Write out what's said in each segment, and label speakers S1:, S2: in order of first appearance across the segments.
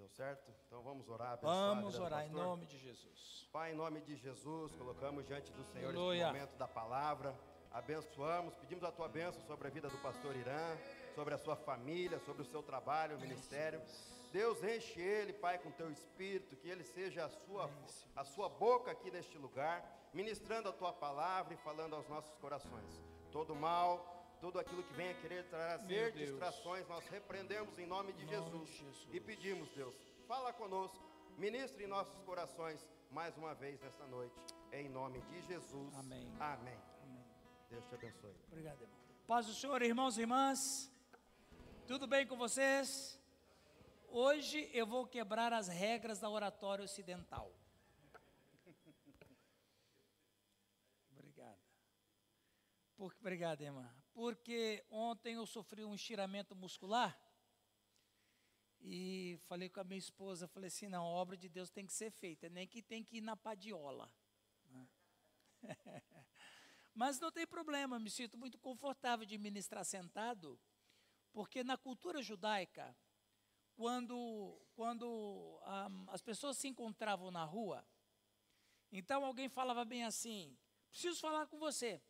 S1: Deu certo? Então vamos orar.
S2: Vamos orar em nome de Jesus.
S1: Pai, em nome de Jesus, colocamos diante do Senhor
S2: Aleluia.
S1: esse momento da palavra. Abençoamos, pedimos a tua bênção sobre a vida do pastor Irã, sobre a sua família, sobre o seu trabalho, o ministério. Deus, enche ele, Pai, com teu espírito, que ele seja a sua, a sua boca aqui neste lugar, ministrando a tua palavra e falando aos nossos corações. Todo mal, tudo aquilo que venha querer trazer distrações, nós repreendemos em nome de
S2: Em nome
S1: Jesus,
S2: de Jesus.
S1: e pedimos, Deus, fala conosco, ministre em nossos corações mais uma vez nesta noite, em nome de Jesus.
S2: Amém.
S1: Amém.
S2: Amém.
S1: Deus te abençoe.
S2: Obrigado, irmão. Paz do Senhor, irmãos e irmãs. Tudo bem com vocês? Hoje eu vou quebrar as regras da oratória ocidental. Obrigado. Por, obrigado, irmã. Porque ontem eu sofri um estiramento muscular e falei com a minha esposa, falei assim, não, a obra de Deus tem que ser feita, nem que tem que ir na padiola. Mas não tem problema, me sinto muito confortável de ministrar sentado, porque na cultura judaica, quando, quando ah, as pessoas se encontravam na rua, então alguém falava bem assim: preciso falar com você.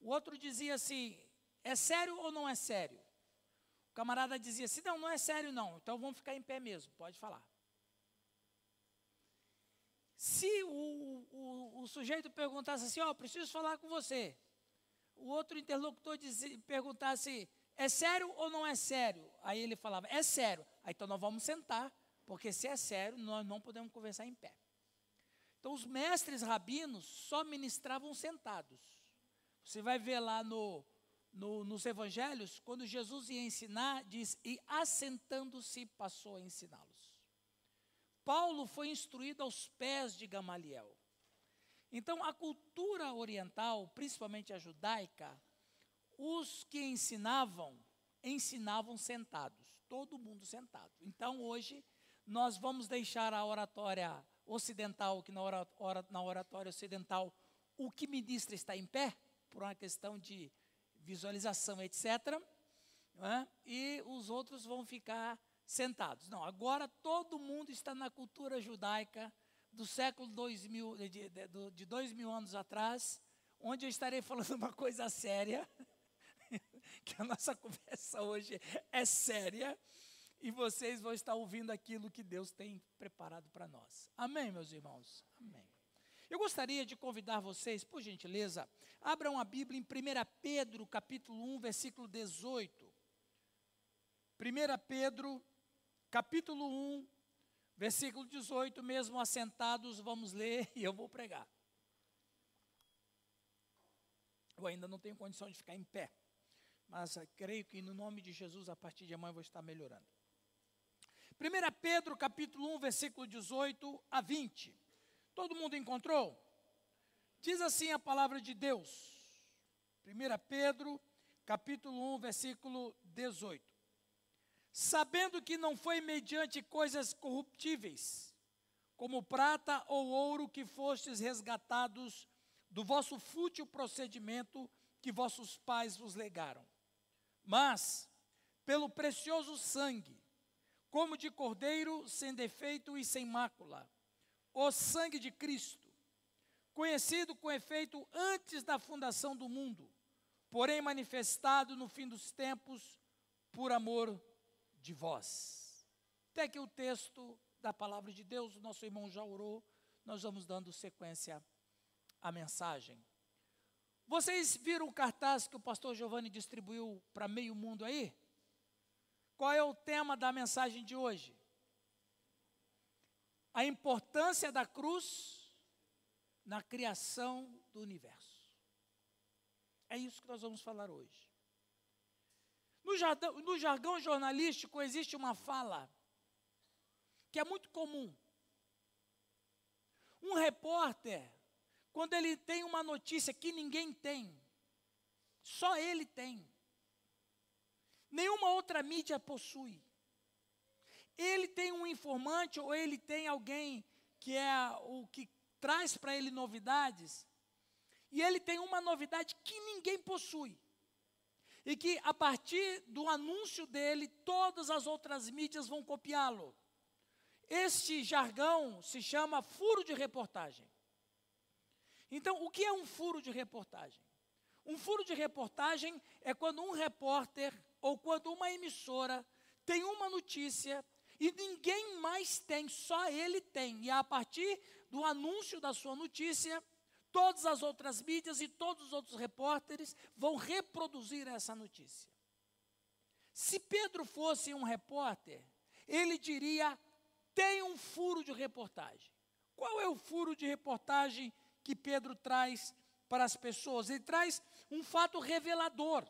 S2: O outro dizia assim: é sério ou não é sério? O camarada dizia assim: não, não é sério não, então vamos ficar em pé mesmo, pode falar. Se o, o, o sujeito perguntasse assim, ó, preciso falar com você, o outro interlocutor dizia, perguntasse, é sério ou não é sério? Aí ele falava, é sério. Aí então nós vamos sentar, porque se é sério, nós não podemos conversar em pé. Então os mestres rabinos só ministravam sentados. Você vai ver lá no, no- nos evangelhos, quando Jesus ia ensinar, diz, e assentando-se passou a ensiná-los. Paulo foi instruído aos pés de Gamaliel. Então, a cultura oriental, principalmente a judaica, os que ensinavam, ensinavam sentados, todo mundo sentado. Então, hoje, nós vamos deixar a oratória ocidental, que na, ora- ora- na oratória ocidental, o que ministra está em pé, por uma questão de visualização, etc. não é? E os outros vão ficar sentados. Não, agora todo mundo está na cultura judaica do século 2000, de, de, de, de dois mil anos atrás, onde eu estarei falando uma coisa séria, que a nossa conversa hoje é séria, e vocês vão estar ouvindo aquilo que Deus tem preparado para nós. Amém, meus irmãos? Amém. Eu gostaria de convidar vocês, por gentileza, abram a Bíblia em 1 Pedro, capítulo 1, versículo 18. 1 Pedro, capítulo 1, versículo 18, mesmo assentados, vamos ler e eu vou pregar. Eu ainda não tenho condição de ficar em pé, mas creio que no nome de Jesus, a partir de amanhã, eu vou estar melhorando. 1 Pedro, capítulo 1, versículo 18 a 20. Todo mundo encontrou? Diz assim a palavra de Deus. 1 Pedro, capítulo 1, versículo 18 sabendo que não foi mediante coisas corruptíveis, como prata ou ouro, que fostes resgatados do vosso fútil procedimento que vossos pais vos legaram, mas pelo precioso sangue, como de cordeiro sem defeito e sem mácula, o sangue de Cristo, conhecido com efeito antes da fundação do mundo, porém manifestado no fim dos tempos por amor de vós. Até que o texto da palavra de Deus, o nosso irmão já orou, nós vamos dando sequência à mensagem. Vocês viram o cartaz que o pastor Giovanni distribuiu para meio mundo aí? Qual é o tema da mensagem de hoje? A importância da cruz na criação do universo. É isso que nós vamos falar hoje. No jargão, no jargão jornalístico existe uma fala que é muito comum. Um repórter, quando ele tem uma notícia que ninguém tem, só ele tem, nenhuma outra mídia possui. Ele tem um informante ou ele tem alguém que é o que traz para ele novidades, e ele tem uma novidade que ninguém possui. e que a partir do anúncio dele, todas as outras mídias vão copiá-lo. Este jargão se chama furo de reportagem. Então, o que é um furo de reportagem? Um furo de reportagem é quando um repórter ou quando uma emissora tem uma notícia e ninguém mais tem, só ele tem. E a partir do anúncio da sua notícia, todas as outras mídias e todos os outros repórteres vão reproduzir essa notícia. Se Pedro fosse um repórter, ele diria: tem um furo de reportagem. Qual é o furo de reportagem que Pedro traz para as pessoas? Ele traz um fato revelador.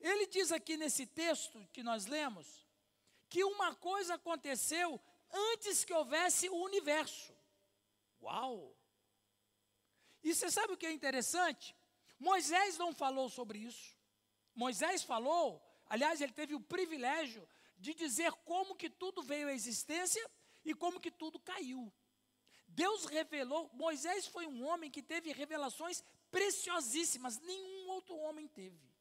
S2: Ele diz aqui nesse texto que nós lemos que uma coisa aconteceu antes que houvesse o universo. Uau! E você sabe o que é interessante? Moisés não falou sobre isso. Moisés falou, aliás, ele teve o privilégio de dizer como que tudo veio à existência e como que tudo caiu. Deus revelou, Moisés foi um homem que teve revelações preciosíssimas, nenhum outro homem teve.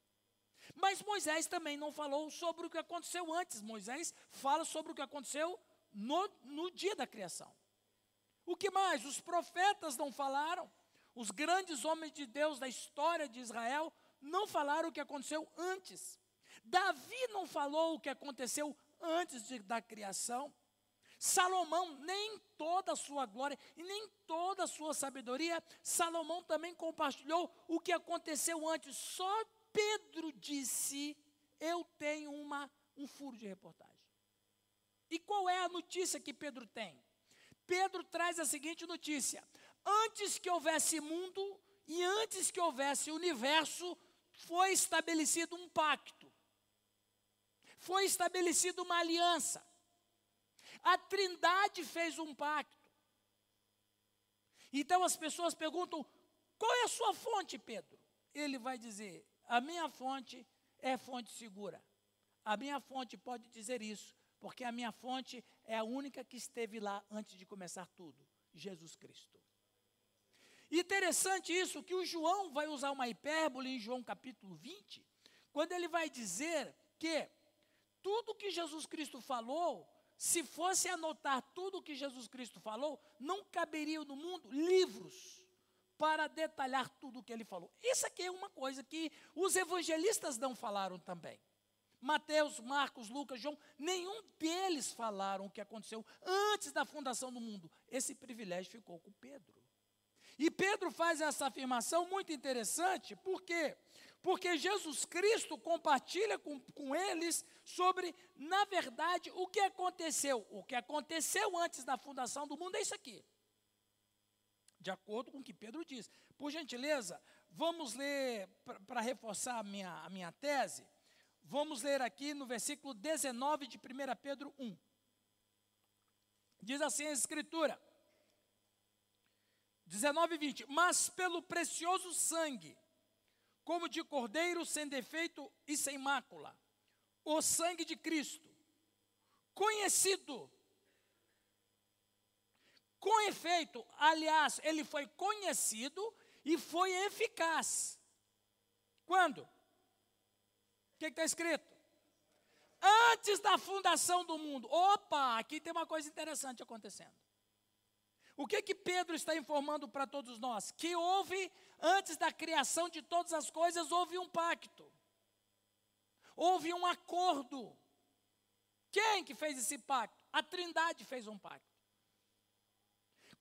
S2: Mas Moisés também não falou sobre o que aconteceu antes, Moisés fala sobre o que aconteceu no, no dia da criação. O que mais? Os profetas não falaram. Os grandes homens de Deus da história de Israel não falaram o que aconteceu antes. Davi não falou o que aconteceu antes de, da criação. Salomão, nem toda a sua glória e nem toda a sua sabedoria, Salomão também compartilhou o que aconteceu antes. Só Pedro disse: Eu tenho uma, um furo de reportagem. E qual é a notícia que Pedro tem? Pedro traz a seguinte notícia: antes que houvesse mundo e antes que houvesse universo, foi estabelecido um pacto. Foi estabelecida uma aliança. A Trindade fez um pacto. Então as pessoas perguntam: qual é a sua fonte, Pedro? Ele vai dizer: a minha fonte é fonte segura. A minha fonte pode dizer isso, porque a minha fonte é a única que esteve lá antes de começar tudo Jesus Cristo. Interessante isso, que o João vai usar uma hipérbole em João capítulo 20, quando ele vai dizer que tudo que Jesus Cristo falou, se fosse anotar tudo que Jesus Cristo falou, não caberia no mundo livros para detalhar tudo o que ele falou. Isso aqui é uma coisa que os evangelistas não falaram também. Mateus, Marcos, Lucas, João, nenhum deles falaram o que aconteceu antes da fundação do mundo. Esse privilégio ficou com Pedro. E Pedro faz essa afirmação muito interessante, por quê? Porque Jesus Cristo compartilha com, com eles sobre, na verdade, o que aconteceu. O que aconteceu antes da fundação do mundo é isso aqui. De acordo com o que Pedro diz. Por gentileza, vamos ler, para reforçar a minha, a minha tese, vamos ler aqui no versículo 19 de 1 Pedro 1. Diz assim a Escritura. 19 e 20. Mas pelo precioso sangue, como de cordeiro sem defeito e sem mácula, o sangue de Cristo, conhecido, com efeito, aliás, ele foi conhecido e foi eficaz. Quando? O que está escrito? Antes da fundação do mundo. Opa, aqui tem uma coisa interessante acontecendo. O que que Pedro está informando para todos nós? Que houve, antes da criação de todas as coisas, houve um pacto. Houve um acordo. Quem que fez esse pacto? A Trindade fez um pacto.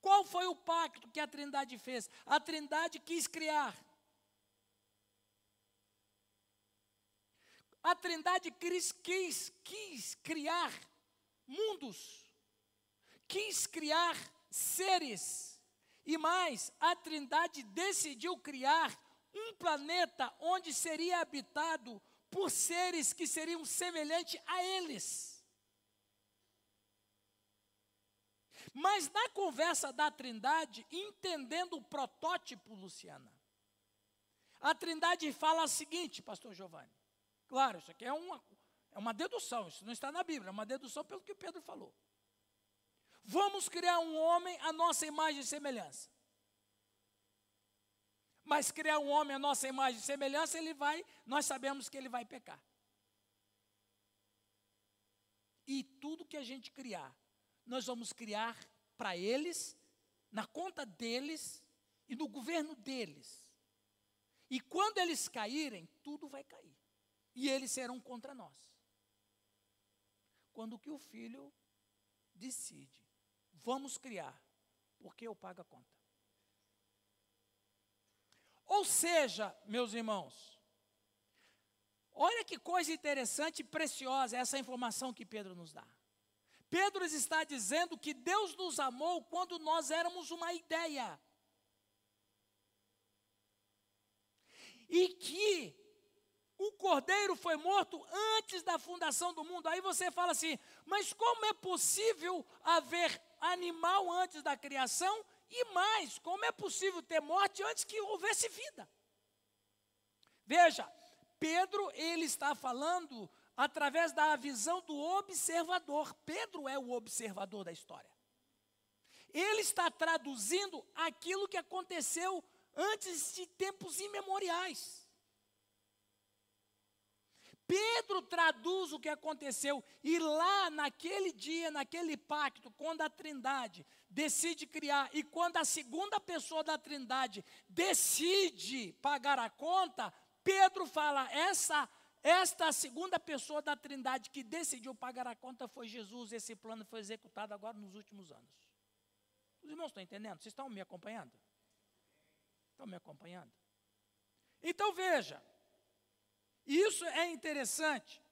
S2: Qual foi o pacto que a Trindade fez? A Trindade quis criar. A Trindade quis, quis, quis criar mundos. Quis criar seres. E mais, a Trindade decidiu criar um planeta onde seria habitado por seres que seriam semelhantes a eles. Mas na conversa da Trindade, entendendo o protótipo, Luciana, a Trindade fala o seguinte, pastor Giovanni. Claro, isso aqui é uma, é uma dedução, isso não está na Bíblia, é uma dedução pelo que Pedro falou. Vamos criar um homem à nossa imagem e semelhança. Mas criar um homem à nossa imagem e semelhança, ele vai, nós sabemos que ele vai pecar. E tudo que a gente criar, nós vamos criar para eles, na conta deles e no governo deles. E quando eles caírem, tudo vai cair. E eles serão contra nós. Quando que o filho decide, vamos criar, porque eu pago a conta. Ou seja, meus irmãos, olha que coisa interessante e preciosa essa informação que Pedro nos dá. Pedro está dizendo que Deus nos amou quando nós éramos uma ideia. E que o cordeiro foi morto antes da fundação do mundo. Aí você fala assim: mas como é possível haver animal antes da criação? E mais, como é possível ter morte antes que houvesse vida? Veja, Pedro, ele está falando através da visão do observador. Pedro é o observador da história. Ele está traduzindo aquilo que aconteceu antes de tempos imemoriais. Pedro traduz o que aconteceu, e lá naquele dia, naquele pacto, quando a Trindade decide criar, e quando a segunda pessoa da Trindade decide pagar a conta, Pedro fala: essa, esta segunda pessoa da Trindade que decidiu pagar a conta foi Jesus, esse plano foi executado agora nos últimos anos. Os irmãos estão entendendo? Vocês estão me acompanhando? Estão me acompanhando? Então veja, isso é interessante.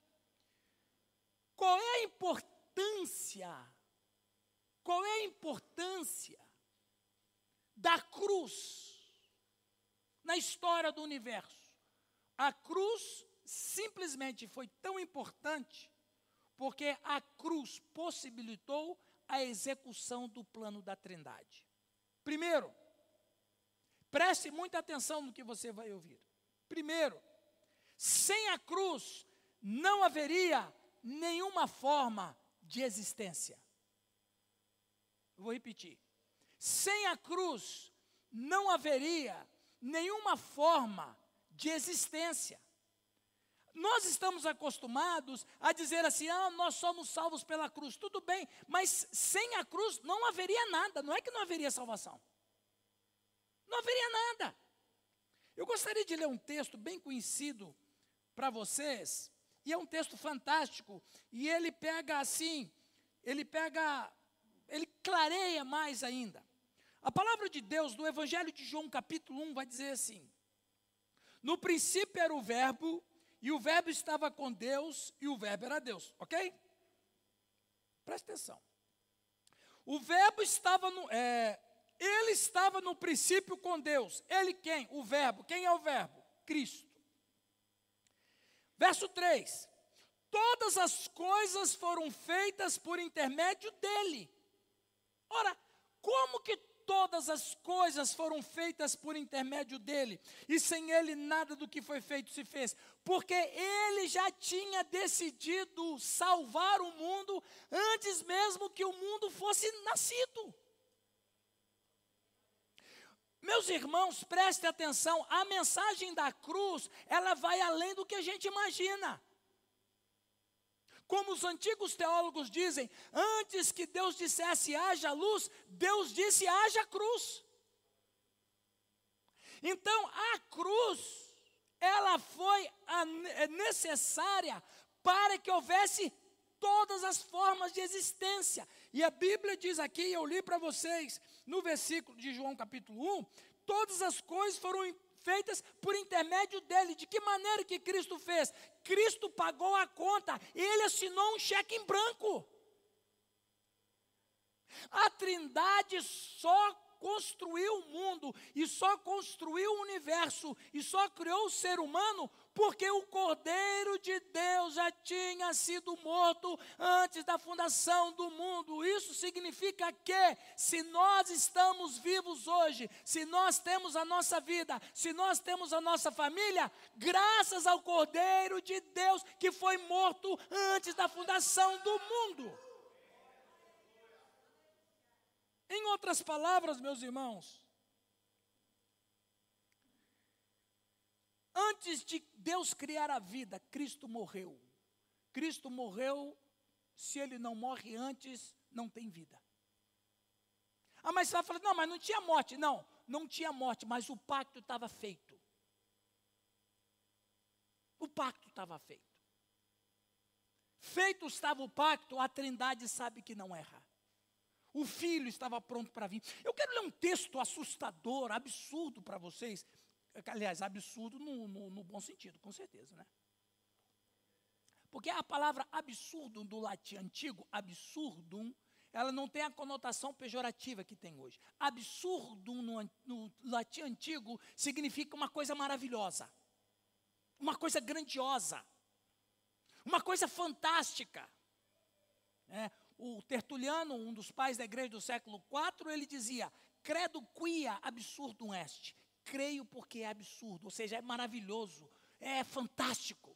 S2: Qual é a importância? Qual é a importância da cruz na história do universo? A cruz simplesmente foi tão importante porque a cruz possibilitou a execução do plano da Trindade. Primeiro, preste muita atenção no que você vai ouvir. Primeiro, sem a cruz, não haveria nenhuma forma de existência. vou repetir. Sem a cruz, não haveria nenhuma forma de existência. Nós estamos acostumados a dizer assim: ah, nós somos salvos pela cruz. Tudo bem, mas sem a cruz não haveria nada. Não é que não haveria salvação. Não haveria nada. Eu gostaria de ler um texto bem conhecido para vocês, e é um texto fantástico, e ele pega assim, ele pega, ele clareia mais ainda. A palavra de Deus do Evangelho de João, capítulo 1, vai dizer assim: No princípio era o Verbo, e o Verbo estava com Deus, e o Verbo era Deus, ok? Presta atenção. O Verbo estava no. É, ele estava no princípio com Deus. Ele quem? O Verbo. Quem é o Verbo? Cristo. Verso 3: Todas as coisas foram feitas por intermédio dele. Ora, como que todas as coisas foram feitas por intermédio dele, e sem ele nada do que foi feito se fez, porque ele já tinha decidido salvar o mundo antes mesmo que o mundo fosse nascido. Meus irmãos, prestem atenção, a mensagem da cruz, ela vai além do que a gente imagina. Como os antigos teólogos dizem, antes que Deus dissesse haja luz, Deus disse haja cruz. Então, a cruz, ela foi é necessária para que houvesse todas as formas de existência. E a Bíblia diz aqui, eu li para vocês, no versículo de João capítulo 1, todas as coisas foram feitas por intermédio dele. De que maneira que Cristo fez? Cristo pagou a conta, ele assinou um cheque em branco. A Trindade só construiu o mundo e só construiu o universo e só criou o ser humano porque o Cordeiro de Deus já tinha sido morto antes da fundação do mundo. Isso significa que, se nós estamos vivos hoje, se nós temos a nossa vida, se nós temos a nossa família, graças ao Cordeiro de Deus que foi morto antes da fundação do mundo. Em outras palavras, meus irmãos, Antes de Deus criar a vida, Cristo morreu. Cristo morreu, se ele não morre antes, não tem vida. Ah, mas você vai falar, não, mas não tinha morte. Não, não tinha morte, mas o pacto estava feito. O pacto estava feito. Feito estava o pacto, a trindade sabe que não erra. O filho estava pronto para vir. Eu quero ler um texto assustador, absurdo para vocês. Aliás, absurdo no, no, no, bom sentido, com certeza, né? Porque a palavra absurdo do latim antigo, absurdum, ela não tem a conotação pejorativa que tem hoje. Absurdo no, no latim antigo significa uma coisa maravilhosa, uma coisa grandiosa, uma coisa fantástica. É, o Tertuliano, um dos pais da igreja do século IV, ele dizia: credo quia absurdum est. Creio porque é absurdo, ou seja, é maravilhoso, é fantástico.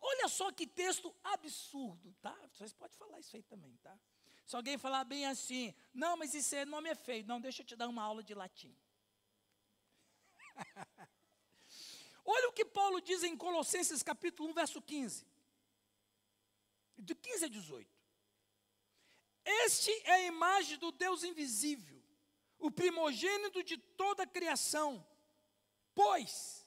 S2: Olha só que texto absurdo, tá? Vocês podem falar isso aí também, tá? Se alguém falar bem assim, não, mas esse nome é feio. Não, deixa eu te dar uma aula de latim. Olha o que Paulo diz em Colossenses capítulo 1, verso 15. De 15 a 18. Este é a imagem do Deus invisível, o primogênito de toda a criação. Pois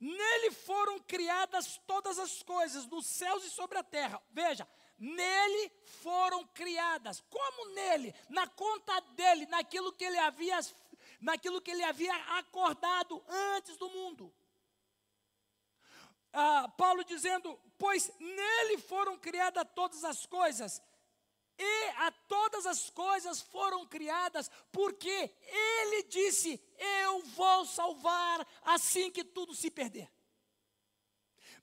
S2: Nele foram criadas todas as coisas, nos céus e sobre a terra. Veja, nele foram criadas. Como nele? Na conta dele, naquilo que ele havia, naquilo que ele havia acordado antes do mundo. Ah, Paulo dizendo: Pois nele foram criadas todas as coisas, e a todas as coisas foram criadas, porque ele disse: Eu vou salvar assim que tudo se perder.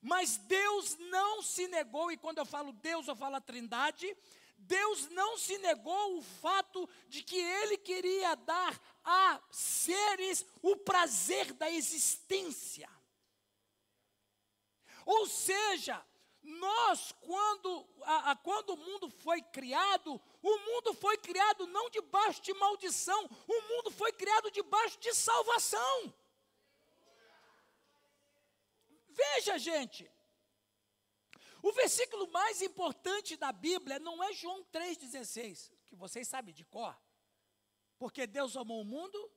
S2: Mas Deus não se negou, e quando eu falo Deus, eu falo a Trindade. Deus não se negou o fato de que Ele queria dar a seres o prazer da existência. Ou seja, nós, quando, a, a, quando o mundo foi criado, o mundo foi criado não debaixo de maldição, o mundo foi criado debaixo de salvação. Veja, gente, o versículo mais importante da Bíblia não é João 3,16, que vocês sabem de cor, porque Deus amou o mundo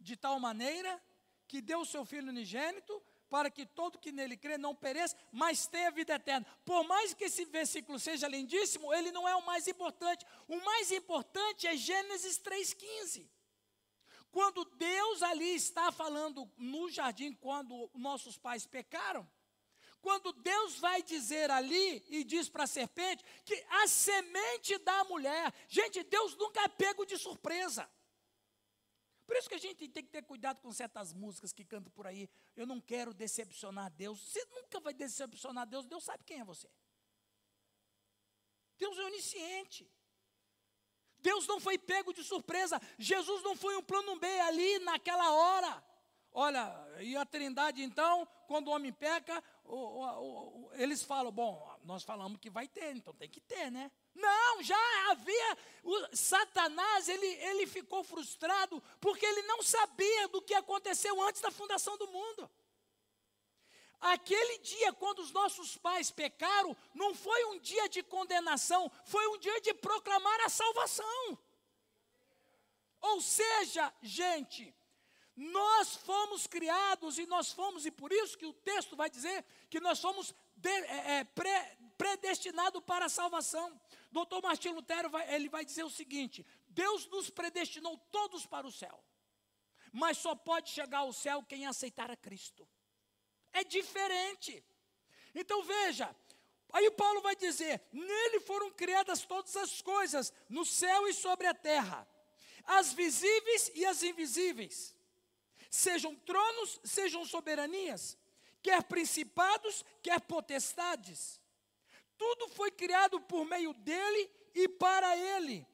S2: de tal maneira que deu o seu Filho unigênito para que todo que nele crê não pereça, mas tenha vida eterna. Por mais que esse versículo seja lindíssimo, ele não é o mais importante. O mais importante é Gênesis 3,15. Quando Deus ali está falando no jardim, quando nossos pais pecaram, quando Deus vai dizer ali e diz para a serpente que a semente da mulher, gente, Deus nunca é pego de surpresa. Por isso que a gente tem que ter cuidado com certas músicas que cantam por aí. Eu não quero decepcionar Deus. Você nunca vai decepcionar Deus. Deus sabe quem é você. Deus é onisciente. Deus não foi pego de surpresa. Jesus não foi um plano B ali naquela hora. Olha, e a Trindade então, quando o homem peca, o, o, o, eles falam: bom, nós falamos que vai ter, então tem que ter, né? Não, já havia. O Satanás, ele, ele ficou frustrado porque ele não sabia do que aconteceu antes da fundação do mundo. Aquele dia, quando os nossos pais pecaram, não foi um dia de condenação, foi um dia de proclamar a salvação. Ou seja, gente, nós fomos criados e nós fomos, e por isso que o texto vai dizer que nós fomos é, é, pre, predestinados para a salvação. Doutor Martim Lutero vai, ele vai dizer o seguinte: Deus nos predestinou todos para o céu, mas só pode chegar ao céu quem aceitar a Cristo. É diferente. Então veja, aí Paulo vai dizer: nele foram criadas todas as coisas, no céu e sobre a terra, as visíveis e as invisíveis, sejam tronos, sejam soberanias, quer principados, quer potestades tudo foi criado por meio dele e para ele.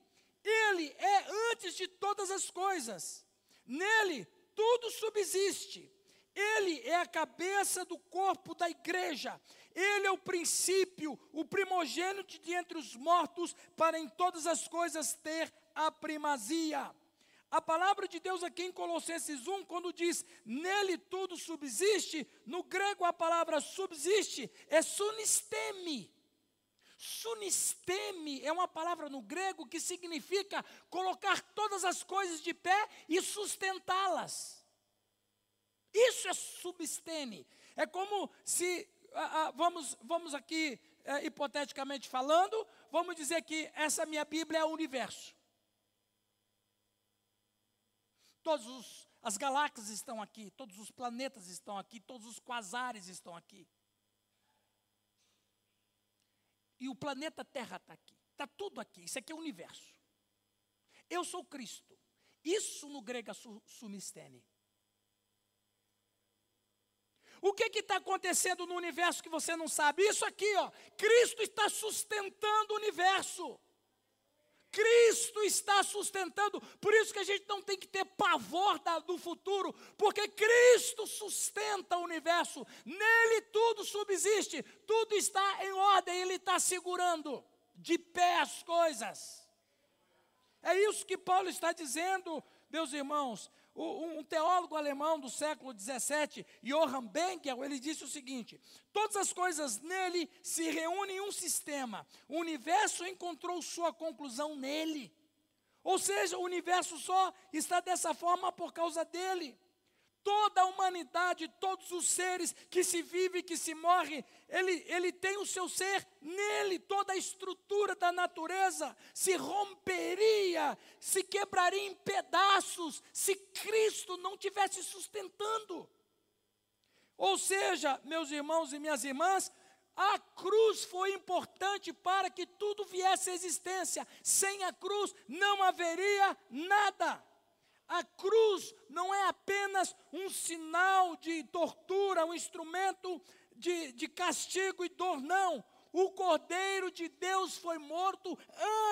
S2: Ele é antes de todas as coisas. Nele tudo subsiste. Ele é a cabeça do corpo da igreja. Ele é o princípio, o primogênito de entre os mortos, para em todas as coisas ter a primazia. A palavra de Deus aqui em Colossenses 1, quando diz nele tudo subsiste, no grego a palavra subsiste é sunisteme. Sunisteme é uma palavra no grego que significa colocar todas as coisas de pé e sustentá-las. Isso é substene. É como se, ah, ah, vamos, vamos aqui, é, hipoteticamente falando, vamos dizer que essa minha Bíblia é o universo. Todas as galáxias estão aqui, todos os planetas estão aqui, todos os quasares estão aqui. E o planeta Terra está aqui. Está tudo aqui. Isso aqui é o universo. Eu sou Cristo. Isso no grego é sumistene. O que está acontecendo no universo que você não sabe? Isso aqui, ó. Cristo está sustentando o universo. Cristo está sustentando, por isso que a gente não tem que ter pavor da, do futuro, porque Cristo sustenta o universo, nele tudo subsiste, tudo está em ordem, Ele está segurando de pé as coisas. É isso que Paulo está dizendo, meus irmãos um teólogo alemão do século XVII, Johann Benkel, ele disse o seguinte: todas as coisas nele se reúnem em um sistema. O universo encontrou sua conclusão nele. Ou seja, o universo só está dessa forma por causa dele toda a humanidade, todos os seres que se vive e que se morre, ele, ele tem o seu ser nele, toda a estrutura da natureza se romperia, se quebraria em pedaços, se Cristo não tivesse sustentando. Ou seja, meus irmãos e minhas irmãs, a cruz foi importante para que tudo viesse à existência. Sem a cruz não haveria nada. A cruz não é apenas um sinal de tortura, um instrumento de, de castigo e dor, não. O Cordeiro de Deus foi morto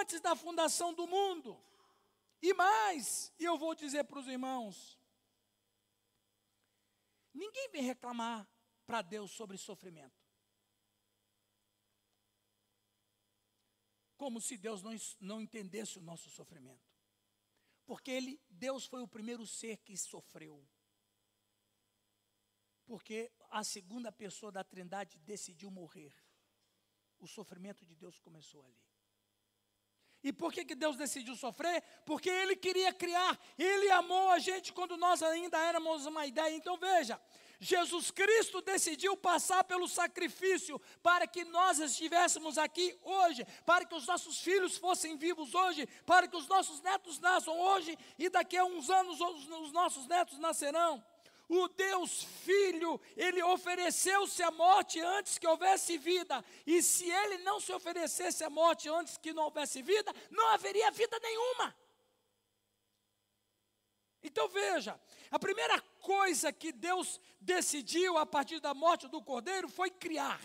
S2: antes da fundação do mundo. E mais, e eu vou dizer para os irmãos: ninguém vem reclamar para Deus sobre sofrimento. Como se Deus não, não entendesse o nosso sofrimento. Porque ele, Deus foi o primeiro ser que sofreu. Porque a segunda pessoa da Trindade decidiu morrer. O sofrimento de Deus começou ali. E por que, que Deus decidiu sofrer? Porque Ele queria criar, Ele amou a gente quando nós ainda éramos uma ideia. Então veja, Jesus Cristo decidiu passar pelo sacrifício para que nós estivéssemos aqui hoje, para que os nossos filhos fossem vivos hoje, para que os nossos netos nasçam hoje e daqui a uns anos os nossos netos nascerão. O Deus Filho, ele ofereceu-se à morte antes que houvesse vida, e se ele não se oferecesse à morte antes que não houvesse vida, não haveria vida nenhuma. Então veja, a primeira coisa que Deus decidiu a partir da morte do cordeiro foi criar.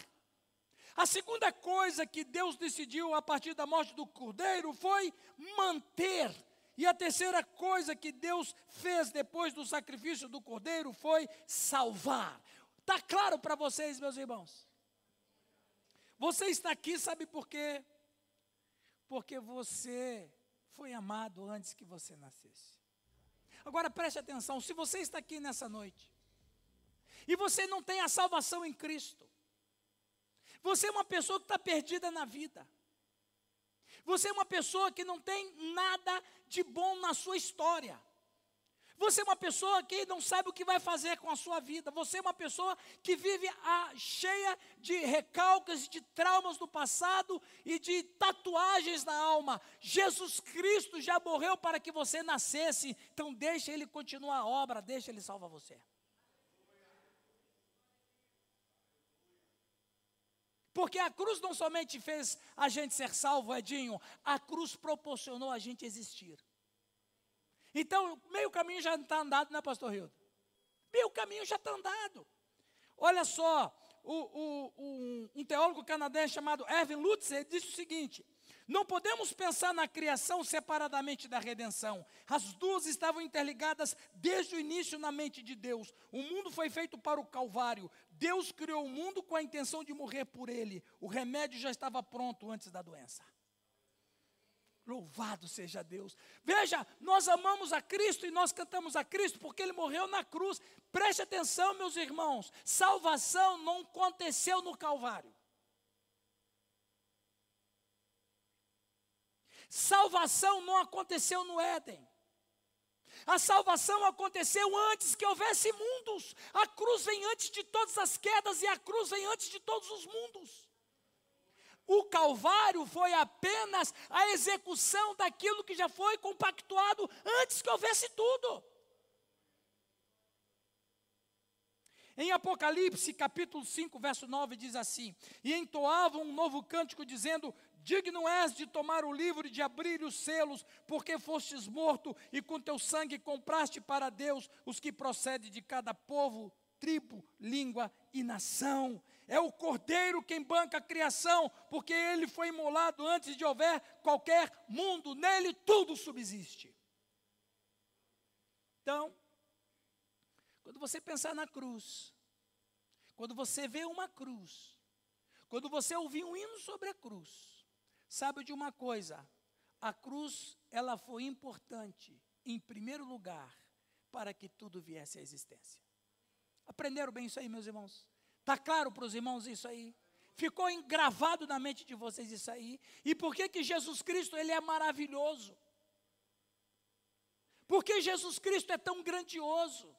S2: A segunda coisa que Deus decidiu a partir da morte do cordeiro foi manter. E a terceira coisa que Deus fez depois do sacrifício do cordeiro foi salvar. Está claro para vocês, meus irmãos? Você está aqui, sabe por quê? Porque você foi amado antes que você nascesse. Agora preste atenção: se você está aqui nessa noite e você não tem a salvação em Cristo, você é uma pessoa que está perdida na vida. Você é uma pessoa que não tem nada de bom na sua história. Você é uma pessoa que não sabe o que vai fazer com a sua vida. Você é uma pessoa que vive a, cheia de recalques, de traumas do passado e de tatuagens na alma. Jesus Cristo já morreu para que você nascesse. Então deixa Ele continuar a obra, deixa Ele salvar você. Porque a cruz não somente fez a gente ser salvo, Edinho, a cruz proporcionou a gente existir. Então, meio caminho já está andado, né, pastor Rildo? Meio caminho já está andado. Olha só, o, o, o, um teólogo canadense chamado Erwin Lutzer disse o seguinte: não podemos pensar na criação separadamente da redenção. As duas estavam interligadas desde o início na mente de Deus. O mundo foi feito para o Calvário. Deus criou o mundo com a intenção de morrer por ele. O remédio já estava pronto antes da doença. Louvado seja Deus. Veja, nós amamos a Cristo e nós cantamos a Cristo porque Ele morreu na cruz. Preste atenção, meus irmãos: salvação não aconteceu no Calvário. Salvação não aconteceu no Éden. A salvação aconteceu antes que houvesse mundos. A cruz vem antes de todas as quedas e a cruz vem antes de todos os mundos. O Calvário foi apenas a execução daquilo que já foi compactuado antes que houvesse tudo. Em Apocalipse, capítulo 5, verso 9, diz assim: E entoavam um novo cântico, dizendo: Digno és de tomar o livro e de abrir os selos, porque fostes morto e com teu sangue compraste para Deus os que procedem de cada povo, tribo, língua e nação. É o Cordeiro quem banca a criação, porque ele foi imolado antes de houver qualquer mundo, nele tudo subsiste. Então, quando você pensar na cruz, quando você vê uma cruz, quando você ouvir um hino sobre a cruz, Sabe de uma coisa? A cruz, ela foi importante, em primeiro lugar, para que tudo viesse à existência. Aprenderam bem isso aí, meus irmãos? Está claro para os irmãos isso aí? Ficou engravado na mente de vocês isso aí? E por que que Jesus Cristo, ele é maravilhoso? Por que Jesus Cristo é tão grandioso?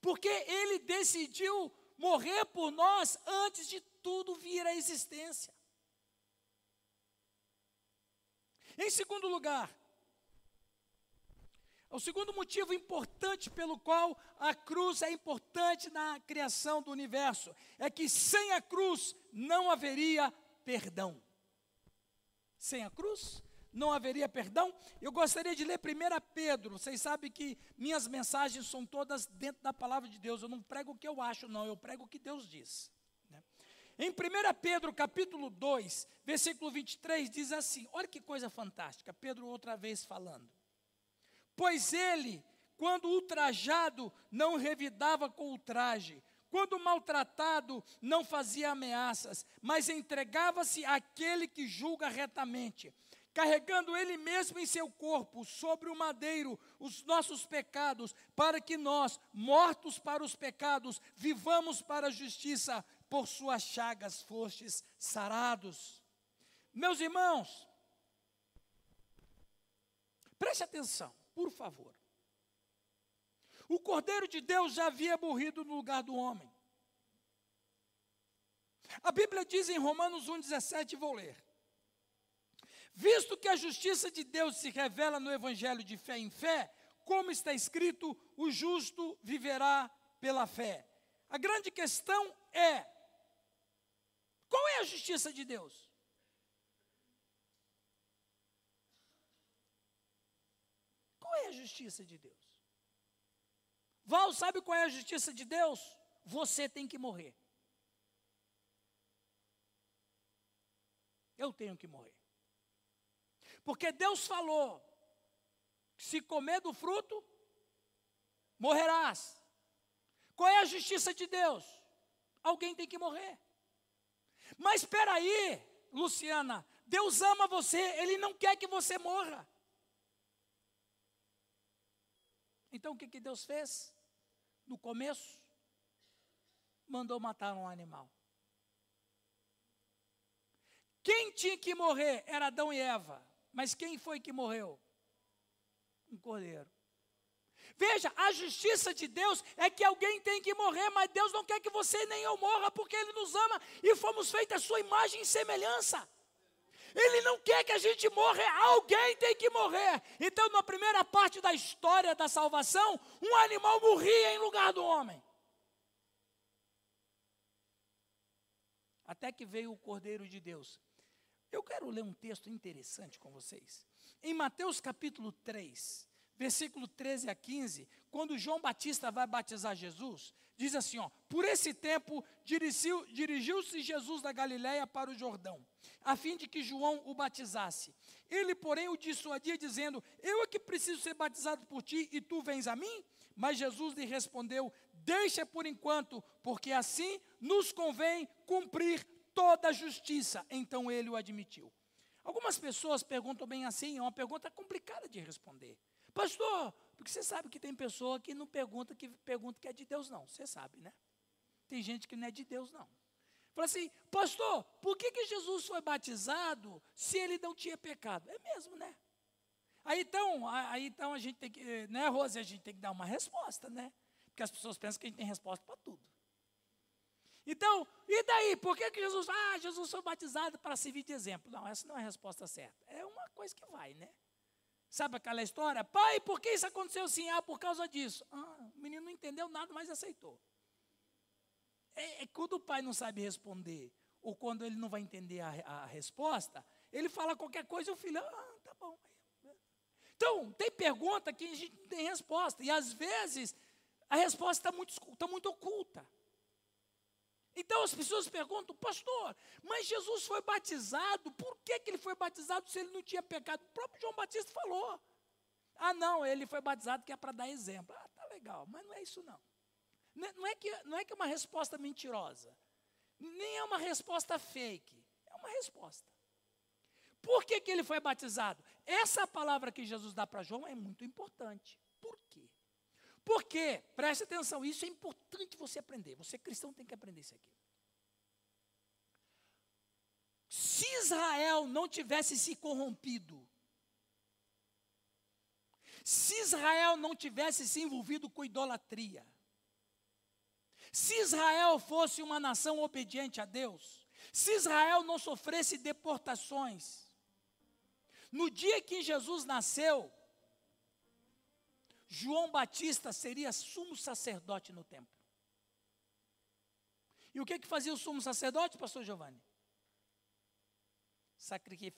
S2: Porque ele decidiu morrer por nós antes de tudo vir à existência. Em segundo lugar, o segundo motivo importante pelo qual a cruz é importante na criação do universo é que sem a cruz não haveria perdão. Sem a cruz não haveria perdão. Eu gostaria de ler 1 Pedro. Vocês sabem que minhas mensagens são todas dentro da palavra de Deus. Eu não prego o que eu acho, não, eu prego o que Deus diz. Em 1 Pedro capítulo 2, versículo 23, diz assim: olha que coisa fantástica, Pedro outra vez falando. Pois ele, quando ultrajado, não revidava com ultraje, quando maltratado, não fazia ameaças, mas entregava-se àquele que julga retamente, carregando ele mesmo em seu corpo, sobre o madeiro, os nossos pecados, para que nós, mortos para os pecados, vivamos para a justiça. Por suas chagas fostes sarados. Meus irmãos, preste atenção, por favor. O Cordeiro de Deus já havia morrido no lugar do homem. A Bíblia diz em Romanos 1,17, vou ler. Visto que a justiça de Deus se revela no Evangelho de fé em fé, como está escrito, o justo viverá pela fé. A grande questão é: qual é a justiça de Deus? Qual é a justiça de Deus? Val, sabe qual é a justiça de Deus? Você tem que morrer. Eu tenho que morrer. Porque Deus falou: se comer do fruto, morrerás. Qual é a justiça de Deus? Alguém tem que morrer. Mas espera aí, Luciana, Deus ama você, Ele não quer que você morra. Então o que, que Deus fez? No começo, mandou matar um animal. Quem tinha que morrer era Adão e Eva. Mas quem foi que morreu? Um cordeiro. Veja, a justiça de Deus é que alguém tem que morrer, mas Deus não quer que você nem eu morra, porque Ele nos ama e fomos feitos a sua imagem e semelhança. Ele não quer que a gente morra, alguém tem que morrer. Então, na primeira parte da história da salvação, um animal morria em lugar do homem. Até que veio o Cordeiro de Deus. Eu quero ler um texto interessante com vocês. Em Mateus capítulo 3, versículo 13 a 15, quando João Batista vai batizar Jesus, diz assim: ó, por esse tempo dirigiu-se dirigiu Jesus da Galiléia para o Jordão, a fim de que João o batizasse. Ele, porém, o dissuadia, dizendo: Eu é que preciso ser batizado por ti e tu vens a mim? Mas Jesus lhe respondeu: Deixa por enquanto, porque assim nos convém cumprir toda a justiça. Então ele o admitiu. Algumas pessoas perguntam bem assim, é uma pergunta complicada de responder. Pastor, porque você sabe que tem pessoa que não pergunta que pergunta que é de Deus, não. Você sabe, né? Tem gente que não é de Deus, não. Fala assim, pastor, por que, que Jesus foi batizado se ele não tinha pecado? É mesmo, né? Aí então, aí então a gente tem que, né, Rose, a gente tem que dar uma resposta, né? Porque as pessoas pensam que a gente tem resposta para tudo. Então, e daí? Por que, que Jesus, ah, Jesus foi batizado para servir de exemplo? Não, essa não é a resposta certa. É uma coisa que vai, né? Sabe aquela história? Pai, por que isso aconteceu assim? Ah, por causa disso. Ah, o menino não entendeu nada, mas aceitou. É, é quando o pai não sabe responder, ou quando ele não vai entender a, a resposta, ele fala qualquer coisa e o filho, ah, tá bom. Então, tem pergunta que a gente tem resposta. E às vezes a resposta está muito, tá muito oculta. Então as pessoas perguntam, pastor, mas Jesus foi batizado, por que, que ele foi batizado se ele não tinha pecado? O próprio João Batista falou. Ah, não, ele foi batizado que é para dar exemplo. Ah, tá legal, mas não é isso não. Não é que, não é que é uma resposta mentirosa, nem é uma resposta fake, é uma resposta. Por que, que ele foi batizado? Essa palavra que Jesus dá para João é muito importante. Por quê? Porque, preste atenção, isso é importante você aprender. Você cristão tem que aprender isso aqui. Se Israel não tivesse se corrompido, se Israel não tivesse se envolvido com idolatria, se Israel fosse uma nação obediente a Deus, se Israel não sofresse deportações, no dia que Jesus nasceu, João Batista seria sumo sacerdote no templo. E o que, que fazia o sumo sacerdote, pastor Giovanni?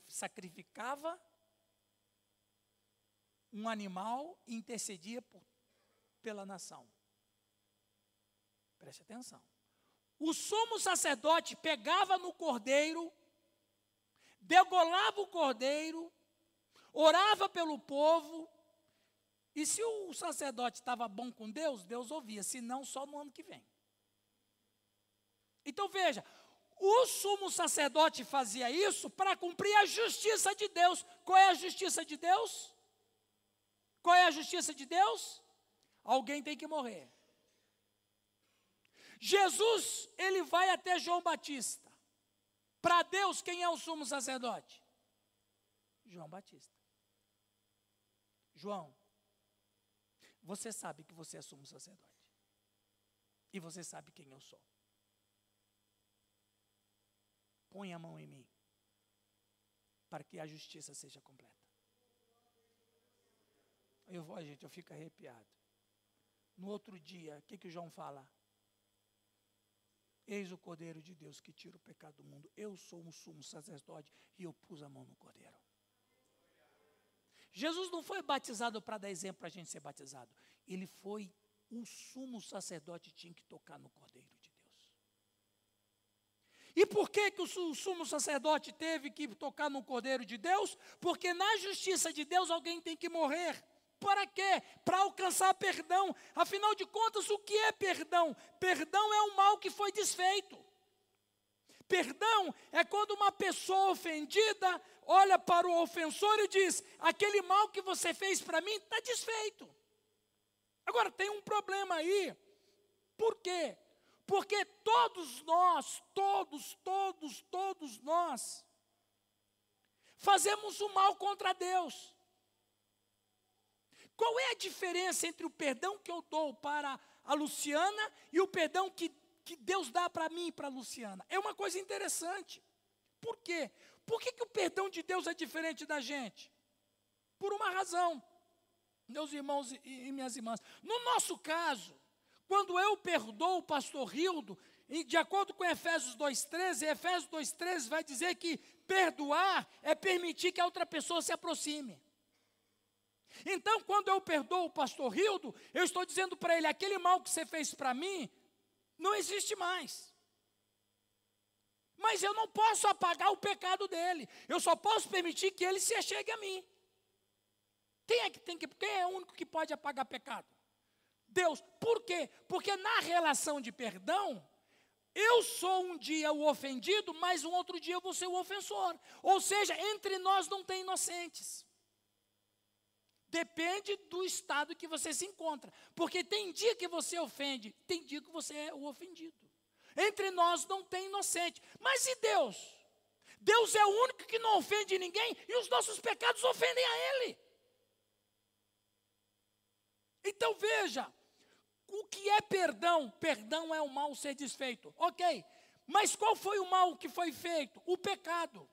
S2: Sacrificava um animal e intercedia por, pela nação. Preste atenção. O sumo sacerdote pegava no cordeiro, degolava o cordeiro, orava pelo povo, e se o sacerdote estava bom com Deus, Deus ouvia, se não, só no ano que vem. Então veja, o sumo sacerdote fazia isso para cumprir a justiça de Deus. Qual é a justiça de Deus? Qual é a justiça de Deus? Alguém tem que morrer. Jesus, ele vai até João Batista. Para Deus, quem é o sumo sacerdote? João Batista. João, você sabe que você é sumo sacerdote. E você sabe quem eu sou. Põe a mão em mim, para que a justiça seja completa. Eu vou, gente, eu fico arrepiado. No outro dia, o que, que o João fala? Eis o Cordeiro de Deus que tira o pecado do mundo. Eu sou um sumo sacerdote e eu pus a mão no Cordeiro. Jesus não foi batizado para dar exemplo para a gente ser batizado. Ele foi o sumo sacerdote tinha que tocar no Cordeiro de Deus. E por que, que o sumo sacerdote teve que tocar no Cordeiro de Deus? Porque na justiça de Deus alguém tem que morrer. Para quê? Para alcançar perdão. Afinal de contas, o que é perdão? Perdão é um mal que foi desfeito. Perdão é quando uma pessoa ofendida olha para o ofensor e diz: aquele mal que você fez para mim está desfeito. Agora, tem um problema aí. Por quê? Porque todos nós, todos, todos, todos nós, fazemos o mal contra Deus. Qual é a diferença entre o perdão que eu dou para a Luciana e o perdão que que Deus dá para mim e para a Luciana. É uma coisa interessante. Por quê? Por que, que o perdão de Deus é diferente da gente? Por uma razão, meus irmãos e, e minhas irmãs. No nosso caso, quando eu perdoo o pastor Rildo, de acordo com Efésios 2,13, Efésios 2,13 vai dizer que perdoar é permitir que a outra pessoa se aproxime. Então, quando eu perdoo o pastor Rildo, eu estou dizendo para ele: aquele mal que você fez para mim, não existe mais. Mas eu não posso apagar o pecado dele. Eu só posso permitir que ele se achegue a mim. Quem é que tem que, quem é o único que pode apagar pecado? Deus. Por quê? Porque na relação de perdão, eu sou um dia o ofendido, mas um outro dia eu vou ser o ofensor. Ou seja, entre nós não tem inocentes. Depende do estado que você se encontra. Porque tem dia que você ofende, tem dia que você é o ofendido. Entre nós não tem inocente. Mas e Deus? Deus é o único que não ofende ninguém e os nossos pecados ofendem a Ele. Então veja, o que é perdão? Perdão é o mal ser desfeito. Ok, mas qual foi o mal que foi feito? O pecado.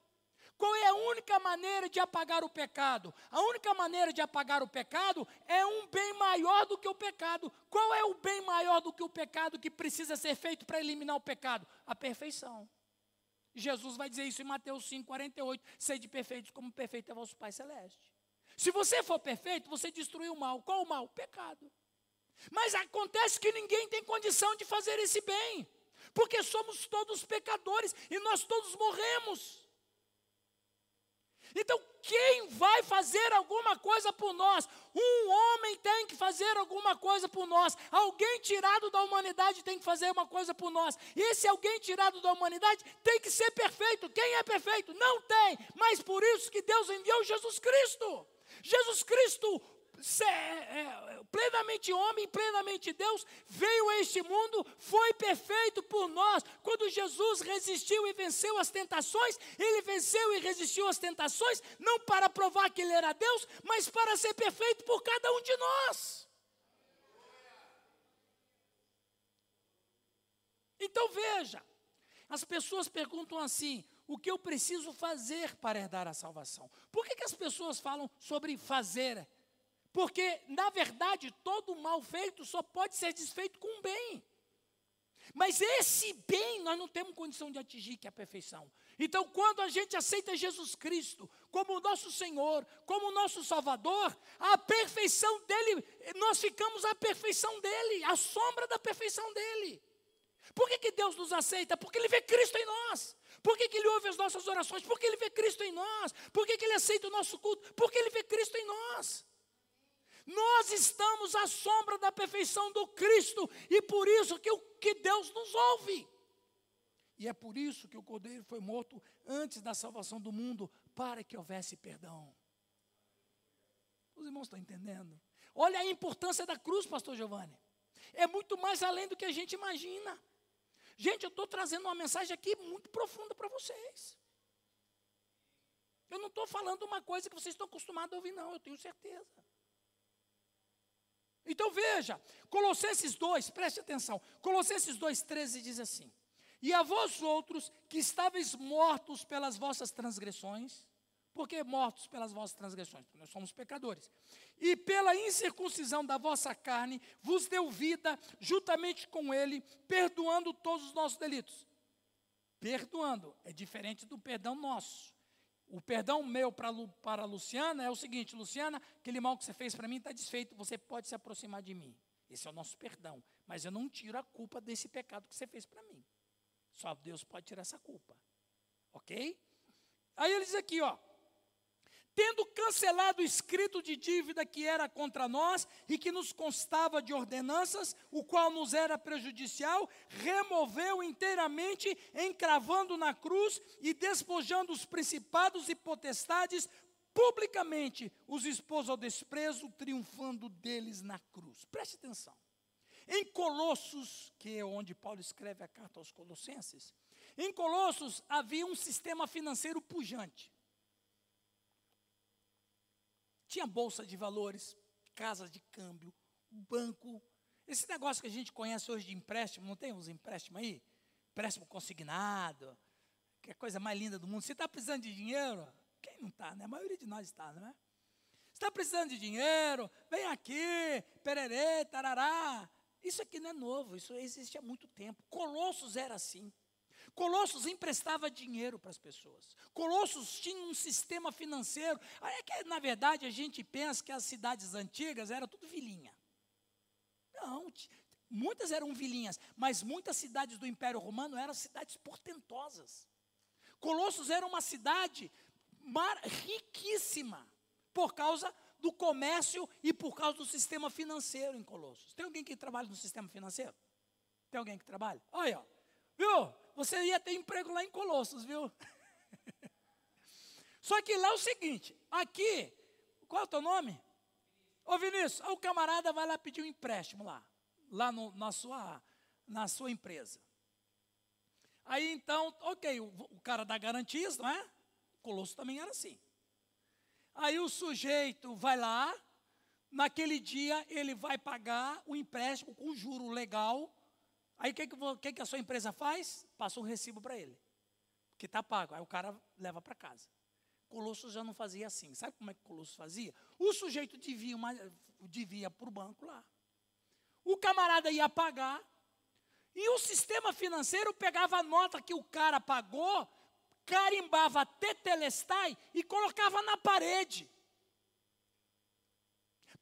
S2: Qual é a única maneira de apagar o pecado? A única maneira de apagar o pecado é um bem maior do que o pecado. Qual é o bem maior do que o pecado que precisa ser feito para eliminar o pecado? A perfeição. Jesus vai dizer isso em Mateus 5,48. Sede perfeitos como perfeito é vosso Pai Celeste. Se você for perfeito, você destruiu o mal. Qual o mal? O pecado. Mas acontece que ninguém tem condição de fazer esse bem, porque somos todos pecadores e nós todos morremos. Então, quem vai fazer alguma coisa por nós? Um homem tem que fazer alguma coisa por nós. Alguém tirado da humanidade tem que fazer uma coisa por nós. E esse alguém tirado da humanidade tem que ser perfeito. Quem é perfeito? Não tem. Mas por isso que Deus enviou Jesus Cristo. Jesus Cristo plenamente homem, plenamente Deus, veio a este mundo, foi perfeito por nós. Quando Jesus resistiu e venceu as tentações, ele venceu e resistiu às tentações, não para provar que ele era Deus, mas para ser perfeito por cada um de nós. Então veja, as pessoas perguntam assim: o que eu preciso fazer para herdar a salvação? Por que, que as pessoas falam sobre fazer? Porque, na verdade, todo mal feito só pode ser desfeito com bem. Mas esse bem nós não temos condição de atingir, que é a perfeição. Então, quando a gente aceita Jesus Cristo como nosso Senhor, como nosso Salvador, a perfeição dele, nós ficamos a perfeição dele, a sombra da perfeição dele. Por que, que Deus nos aceita? Porque Ele vê Cristo em nós. Por que, que Ele ouve as nossas orações? Porque Ele vê Cristo em nós. Por que, que Ele aceita o nosso culto? Porque Ele vê Cristo em nós. Nós estamos à sombra da perfeição do Cristo e por isso que, o, que Deus nos ouve. E é por isso que o Cordeiro foi morto antes da salvação do mundo, para que houvesse perdão. Os irmãos estão entendendo? Olha a importância da cruz, pastor Giovanni. É muito mais além do que a gente imagina. Gente, eu estou trazendo uma mensagem aqui muito profunda para vocês. Eu não estou falando uma coisa que vocês estão acostumados a ouvir, não, eu tenho certeza. Então veja, Colossenses 2, preste atenção. Colossenses 2, 13 diz assim: E a vós outros que estáveis mortos pelas vossas transgressões, por que mortos pelas vossas transgressões? Porque nós somos pecadores. E pela incircuncisão da vossa carne, vos deu vida juntamente com ele, perdoando todos os nossos delitos. Perdoando é diferente do perdão nosso. O perdão meu para a Luciana é o seguinte: Luciana, aquele mal que você fez para mim está desfeito, você pode se aproximar de mim. Esse é o nosso perdão. Mas eu não tiro a culpa desse pecado que você fez para mim. Só Deus pode tirar essa culpa. Ok? Aí ele diz aqui, ó tendo cancelado o escrito de dívida que era contra nós e que nos constava de ordenanças, o qual nos era prejudicial, removeu inteiramente, encravando na cruz e despojando os principados e potestades, publicamente os expôs ao desprezo, triunfando deles na cruz. Preste atenção. Em Colossos, que é onde Paulo escreve a carta aos Colossenses, em Colossos havia um sistema financeiro pujante. Tinha bolsa de valores, casas de câmbio, banco. Esse negócio que a gente conhece hoje de empréstimo, não tem uns empréstimos aí? Empréstimo consignado, que é a coisa mais linda do mundo. Você está precisando de dinheiro? Quem não está, né? A maioria de nós está, não é? Você está precisando de dinheiro? Vem aqui, pererê, tarará. Isso aqui não é novo, isso existe há muito tempo. Colossos era assim. Colossos emprestava dinheiro para as pessoas. Colossos tinha um sistema financeiro. É que, na verdade, a gente pensa que as cidades antigas eram tudo vilinha. Não, muitas eram vilinhas, mas muitas cidades do Império Romano eram cidades portentosas. Colossos era uma cidade riquíssima por causa do comércio e por causa do sistema financeiro em Colossos. Tem alguém que trabalha no sistema financeiro? Tem alguém que trabalha? Olha, Viu? Você ia ter emprego lá em Colossos, viu? Só que lá é o seguinte, aqui, qual é o teu nome? Ô Vinícius, o camarada vai lá pedir um empréstimo lá, lá no, na, sua, na sua empresa. Aí então, ok, o, o cara dá garantias, não é? Colosso também era assim. Aí o sujeito vai lá, naquele dia ele vai pagar o empréstimo com juro legal. Aí o que, que, que, a sua empresa faz? Passa um recibo para ele, que está pago. Aí o cara leva para casa. Colosso já não fazia assim. Sabe como é que Colosso fazia? O sujeito devia, uma, devia para o banco lá. O camarada ia pagar. E o sistema financeiro pegava a nota que o cara pagou, carimbava tetelestai e colocava na parede.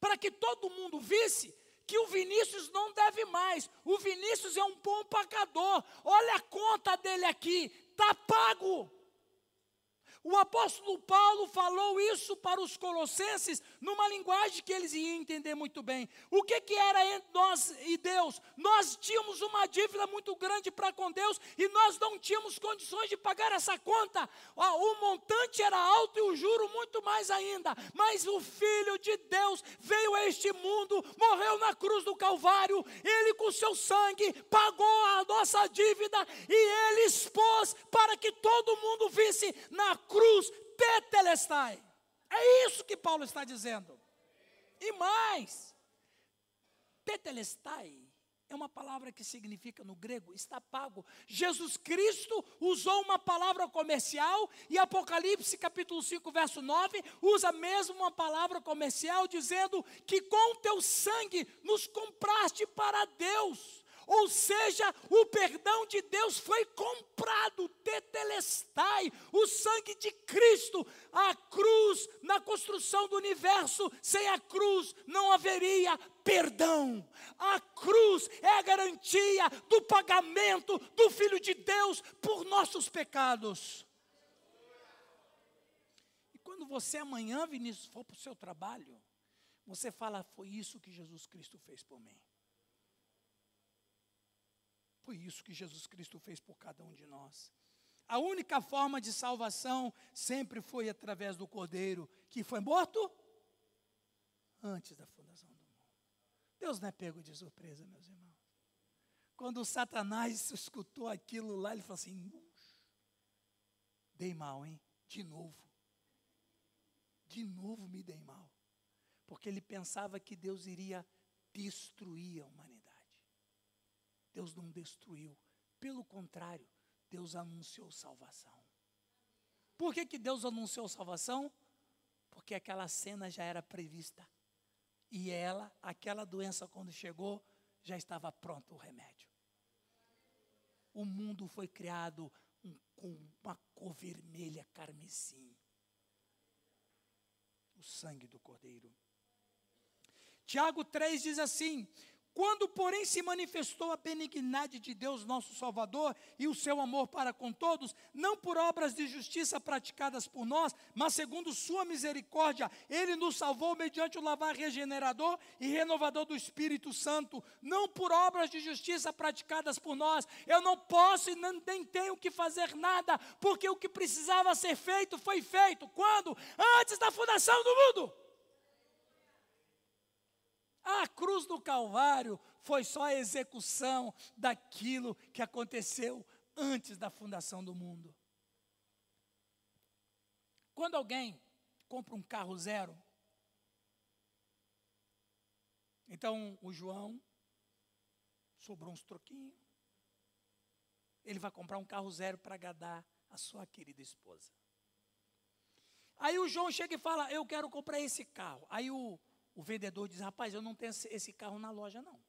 S2: Para que todo mundo visse que o Vinícius não deve mais. O Vinícius é um bom pagador. Olha a conta dele aqui, está pago. O apóstolo Paulo falou isso para os colossenses numa linguagem que eles iam entender muito bem. O que, que era entre nós e Deus? Nós tínhamos uma dívida muito grande para com Deus e nós não tínhamos condições de pagar essa conta. O montante era alto e o juro muito mais ainda. Mas o Filho de Deus veio a este mundo, morreu na cruz do Calvário, ele com seu sangue pagou a nossa dívida e ele expôs para que todo mundo visse na cruz, tetelestai. É isso que Paulo está dizendo. E mais, tetelestai é uma palavra que significa no grego está pago. Jesus Cristo usou uma palavra comercial e Apocalipse capítulo 5, verso 9, usa mesmo uma palavra comercial dizendo que com teu sangue nos compraste para Deus. Ou seja, o perdão de Deus foi comprado, tetelestai, o sangue de Cristo, a cruz na construção do universo, sem a cruz não haveria perdão. A cruz é a garantia do pagamento do Filho de Deus por nossos pecados. E quando você amanhã, Vinícius, for para o seu trabalho, você fala, foi isso que Jesus Cristo fez por mim. Foi isso que Jesus Cristo fez por cada um de nós. A única forma de salvação sempre foi através do Cordeiro, que foi morto antes da fundação do mundo. Deus não é pego de surpresa, meus irmãos. Quando o Satanás escutou aquilo lá, ele falou assim: dei mal, hein? De novo. De novo me dei mal. Porque ele pensava que Deus iria destruir a humanidade. Deus não destruiu. Pelo contrário, Deus anunciou salvação. Por que, que Deus anunciou salvação? Porque aquela cena já era prevista. E ela, aquela doença, quando chegou, já estava pronto o remédio. O mundo foi criado com uma cor vermelha carmesim. O sangue do Cordeiro. Tiago 3 diz assim: quando, porém, se manifestou a benignidade de Deus, nosso Salvador, e o seu amor para com todos, não por obras de justiça praticadas por nós, mas segundo Sua misericórdia, Ele nos salvou mediante o lavar regenerador e renovador do Espírito Santo, não por obras de justiça praticadas por nós. Eu não posso e nem tenho que fazer nada, porque o que precisava ser feito foi feito. Quando? Antes da fundação do mundo. A cruz do Calvário foi só a execução daquilo que aconteceu antes da fundação do mundo. Quando alguém compra um carro zero, então o João sobrou uns troquinhos, ele vai comprar um carro zero para agradar a sua querida esposa. Aí o João chega e fala: Eu quero comprar esse carro. Aí o, o vendedor diz: Rapaz, eu não tenho esse carro na loja, não.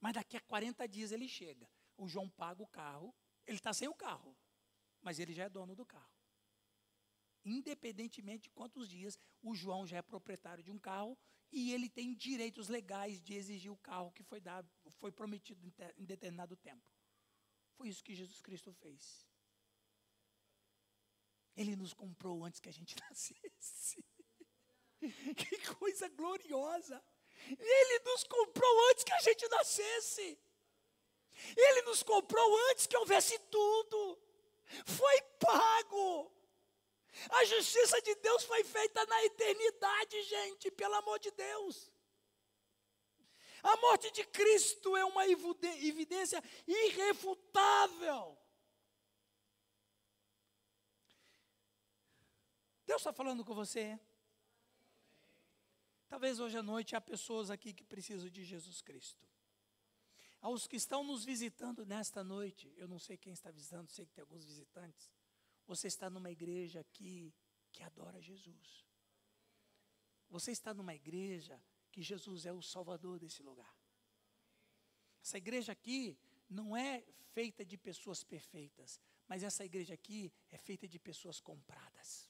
S2: Mas daqui a 40 dias ele chega. O João paga o carro, ele está sem o carro, mas ele já é dono do carro. Independentemente de quantos dias, o João já é proprietário de um carro e ele tem direitos legais de exigir o carro que foi dado, foi prometido em determinado tempo. Foi isso que Jesus Cristo fez. Ele nos comprou antes que a gente nascesse. Que coisa gloriosa! Ele nos comprou antes que a gente nascesse. Ele nos comprou antes que houvesse tudo. Foi pago. A justiça de Deus foi feita na eternidade, gente, pelo amor de Deus. A morte de Cristo é uma evidência irrefutável. Deus está falando com você. Talvez hoje à noite há pessoas aqui que precisam de Jesus Cristo. Aos que estão nos visitando nesta noite, eu não sei quem está visitando, sei que tem alguns visitantes. Você está numa igreja aqui que adora Jesus. Você está numa igreja que Jesus é o Salvador desse lugar. Essa igreja aqui não é feita de pessoas perfeitas, mas essa igreja aqui é feita de pessoas compradas.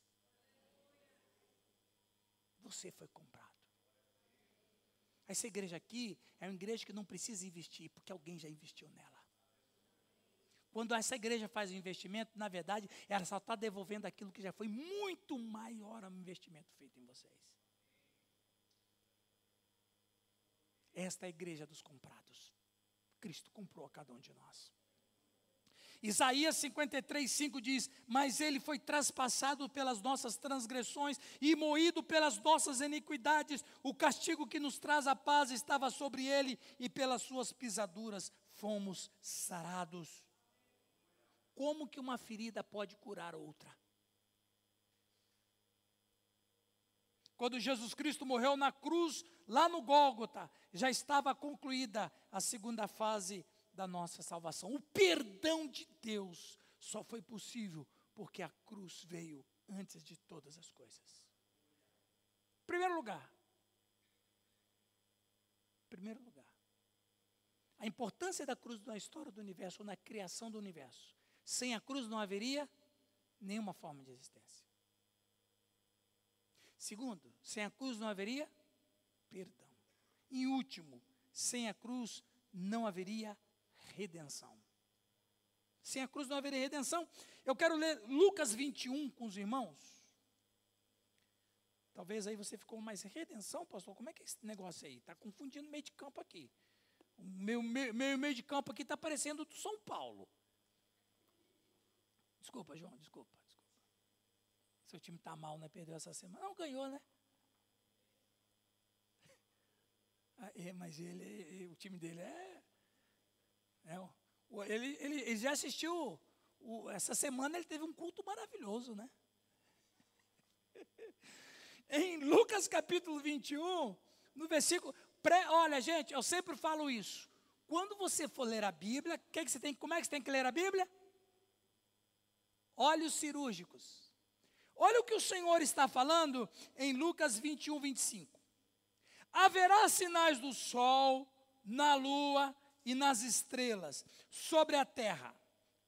S2: Você foi comprado. Essa igreja aqui é uma igreja que não precisa investir, porque alguém já investiu nela. Quando essa igreja faz o investimento, na verdade, ela só está devolvendo aquilo que já foi muito maior ao investimento feito em vocês. Esta é a igreja dos comprados. Cristo comprou a cada um de nós. Isaías 53, 5 diz: Mas ele foi traspassado pelas nossas transgressões e moído pelas nossas iniquidades. O castigo que nos traz a paz estava sobre ele, e pelas suas pisaduras fomos sarados. Como que uma ferida pode curar outra? Quando Jesus Cristo morreu na cruz, lá no Gólgota, já estava concluída a segunda fase da nossa salvação. O perdão de Deus só foi possível porque a cruz veio antes de todas as coisas. Primeiro lugar. Primeiro lugar. A importância da cruz na história do universo, ou na criação do universo. Sem a cruz não haveria nenhuma forma de existência. Segundo, sem a cruz não haveria perdão. E último, sem a cruz não haveria redenção. Sem a cruz não haveria redenção. Eu quero ler Lucas 21 com os irmãos. Talvez aí você ficou mais redenção, pastor. Como é que é esse negócio aí? Está confundindo meio de campo aqui. O meu, meu, meu meio de campo aqui está parecendo do São Paulo. Desculpa, João, desculpa, desculpa. Seu time está mal, né? Perdeu essa semana. Não, ganhou, né? Ah, é, mas ele, o time dele é é, ele, ele, ele, já assistiu, o, essa semana ele teve um culto maravilhoso, né? em Lucas capítulo 21, no versículo. Pré, olha, gente, eu sempre falo isso. Quando você for ler a Bíblia, que que você tem, como é que você tem que ler a Bíblia? Olhos cirúrgicos. Olha o que o Senhor está falando em Lucas 21, 25. Haverá sinais do sol, na lua e nas estrelas, sobre a terra,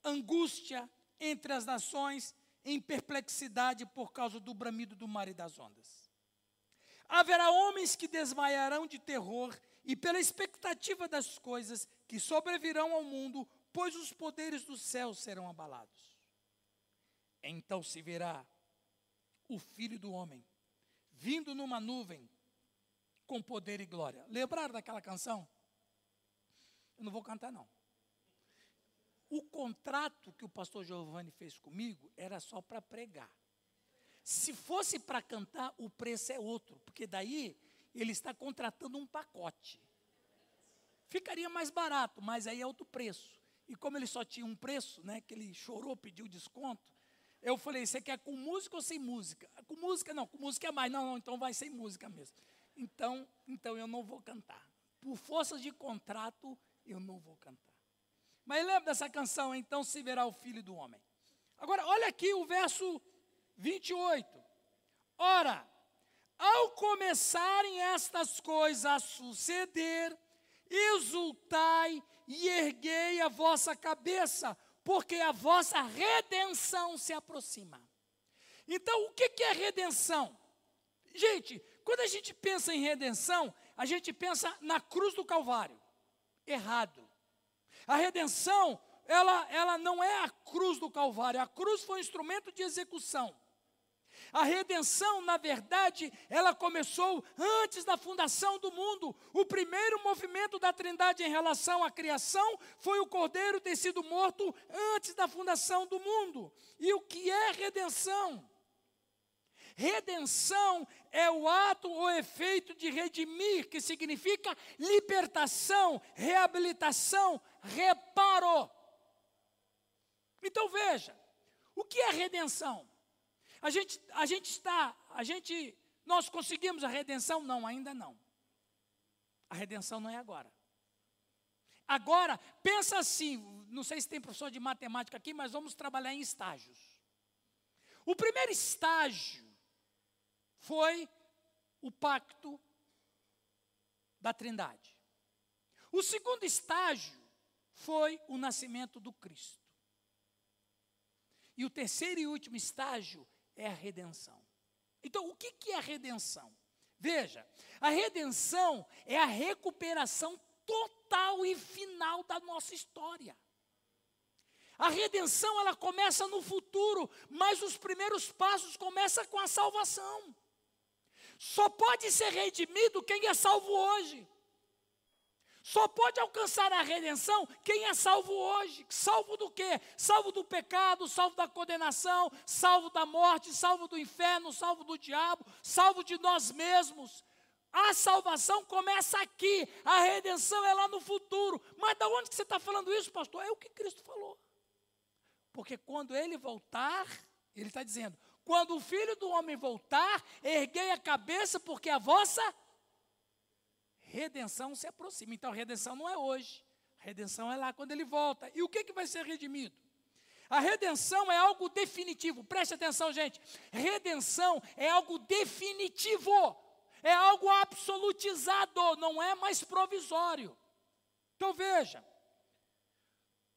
S2: angústia entre as nações, em perplexidade por causa do bramido do mar e das ondas. Haverá homens que desmaiarão de terror e pela expectativa das coisas que sobrevirão ao mundo, pois os poderes do céu serão abalados. Então se verá o Filho do Homem vindo numa nuvem com poder e glória. Lembraram daquela canção? Eu não vou cantar, não. O contrato que o pastor Giovanni fez comigo era só para pregar. Se fosse para cantar, o preço é outro, porque daí ele está contratando um pacote. Ficaria mais barato, mas aí é outro preço. E como ele só tinha um preço, né, que ele chorou, pediu desconto, eu falei: você quer com música ou sem música? Com música não, com música é mais. Não, não, então vai sem música mesmo. Então, então eu não vou cantar. Por força de contrato, eu não vou cantar. Mas lembra dessa canção, então se verá o filho do homem. Agora, olha aqui o verso 28. Ora, ao começarem estas coisas a suceder, exultai e erguei a vossa cabeça, porque a vossa redenção se aproxima. Então, o que é redenção? Gente, quando a gente pensa em redenção, a gente pensa na cruz do Calvário errado. A redenção, ela, ela não é a cruz do Calvário, a cruz foi um instrumento de execução. A redenção, na verdade, ela começou antes da fundação do mundo. O primeiro movimento da Trindade em relação à criação foi o cordeiro ter sido morto antes da fundação do mundo. E o que é redenção? Redenção é o ato ou efeito de redimir, que significa libertação, reabilitação, reparo. Então veja, o que é redenção? A gente, a gente está, a gente, nós conseguimos a redenção? Não, ainda não. A redenção não é agora. Agora, pensa assim, não sei se tem professor de matemática aqui, mas vamos trabalhar em estágios. O primeiro estágio foi o pacto da Trindade. O segundo estágio foi o nascimento do Cristo. E o terceiro e último estágio é a redenção. Então, o que, é a redenção? Veja, a redenção é a recuperação total e final da nossa história. A redenção ela começa no futuro, mas os primeiros passos começam com a salvação. Só pode ser redimido quem é salvo hoje. Só pode alcançar a redenção quem é salvo hoje. Salvo do quê? Salvo do pecado, salvo da condenação, salvo da morte, salvo do inferno, salvo do diabo, salvo de nós mesmos. A salvação começa aqui, a redenção é lá no futuro. Mas da onde você está falando isso, pastor? É o que Cristo falou. Porque quando ele voltar, ele está dizendo: quando o filho do homem voltar, erguei a cabeça, porque a vossa redenção se aproxima. Então, redenção não é hoje. A redenção é lá quando ele volta. E o que, que vai ser redimido? A redenção é algo definitivo. Preste atenção, gente. Redenção é algo definitivo. É algo absolutizado, não é mais provisório. Então veja: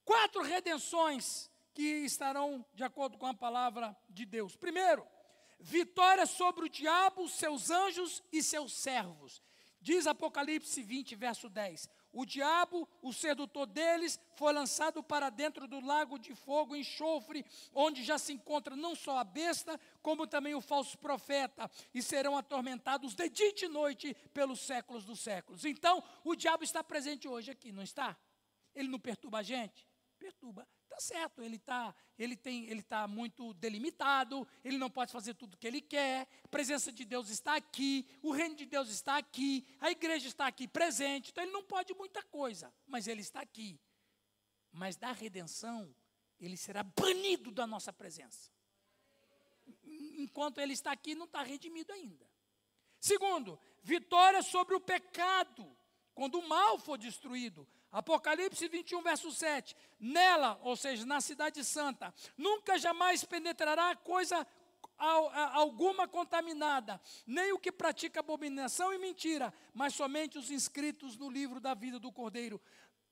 S2: quatro redenções que estarão de acordo com a palavra de Deus. Primeiro, vitória sobre o diabo, seus anjos e seus servos. Diz Apocalipse 20, verso 10: O diabo, o sedutor deles, foi lançado para dentro do lago de fogo e enxofre, onde já se encontra não só a besta, como também o falso profeta, e serão atormentados de dia e de noite pelos séculos dos séculos. Então, o diabo está presente hoje aqui, não está? Ele não perturba a gente? Perturba. Está certo, ele está ele tem, ele tá muito delimitado, ele não pode fazer tudo o que ele quer, a presença de Deus está aqui, o reino de Deus está aqui, a igreja está aqui presente, então ele não pode muita coisa, mas ele está aqui. Mas da redenção, ele será banido da nossa presença. Enquanto ele está aqui, não está redimido ainda. Segundo, vitória sobre o pecado, quando o mal for destruído. Apocalipse 21, verso 7. Nela, ou seja, na cidade santa, nunca jamais penetrará coisa alguma contaminada, nem o que pratica abominação e mentira, mas somente os inscritos no livro da vida do Cordeiro.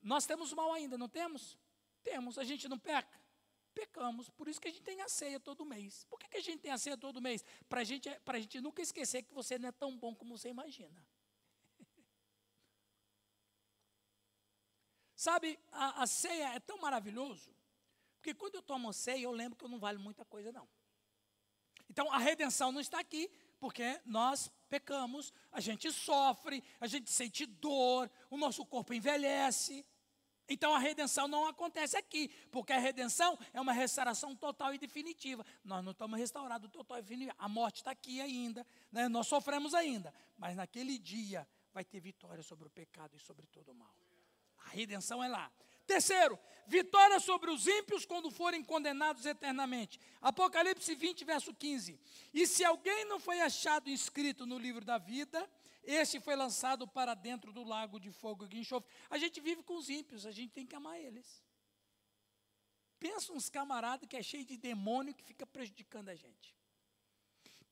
S2: Nós temos mal ainda, não temos? Temos, a gente não peca? Pecamos, por isso que a gente tem a ceia todo mês. Por que, que a gente tem a ceia todo mês? Para gente, a gente nunca esquecer que você não é tão bom como você imagina. Sabe, a, a ceia é tão maravilhoso, porque quando eu tomo ceia, eu lembro que eu não vale muita coisa, não. Então, a redenção não está aqui, porque nós pecamos, a gente sofre, a gente sente dor, o nosso corpo envelhece. Então a redenção não acontece aqui, porque a redenção é uma restauração total e definitiva. Nós não estamos restaurados total e definitiva. A morte está aqui ainda, né? nós sofremos ainda. Mas naquele dia vai ter vitória sobre o pecado e sobre todo o mal. Redenção é lá. Terceiro, vitória sobre os ímpios quando forem condenados eternamente. Apocalipse 20, verso 15. E se alguém não foi achado inscrito no livro da vida, esse foi lançado para dentro do lago de fogo e enxofre. A gente vive com os ímpios, a gente tem que amar eles. Pensa uns camaradas que é cheio de demônio que fica prejudicando a gente.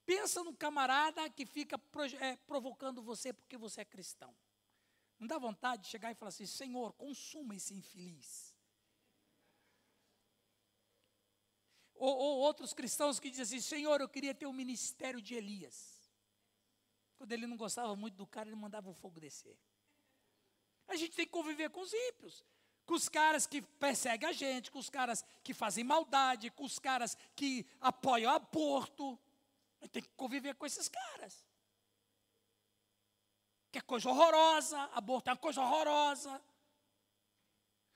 S2: Pensa num camarada que fica é, provocando você porque você é cristão. Não dá vontade de chegar e falar assim: Senhor, consuma esse infeliz. Ou, ou, outros cristãos que dizem assim: Senhor, eu queria ter o ministério de Elias. Quando ele não gostava muito do cara, ele mandava o fogo descer. A gente tem que conviver com os ímpios, com os caras que perseguem a gente, com os caras que fazem maldade, com os caras que apoiam o aborto. tem que conviver com esses caras. Que é coisa horrorosa, aborto é uma coisa horrorosa.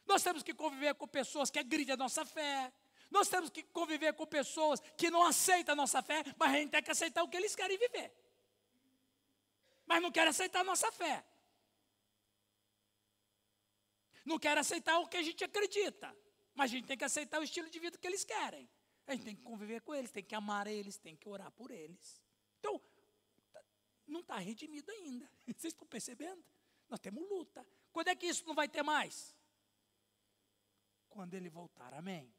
S2: Nós temos que conviver com pessoas que agridem a nossa fé. Nós temos que conviver com pessoas que não aceitam a nossa fé, mas a gente tem que aceitar o que eles querem viver. Mas não quer aceitar a nossa fé. Não quer aceitar o que a gente acredita. Mas a gente tem que aceitar o estilo de vida que eles querem. A gente tem que conviver com eles, tem que amar eles, tem que orar por eles. Então, não está redimido ainda. Vocês estão percebendo? Nós temos luta. Quando é que isso não vai ter mais? Quando ele voltar. Amém.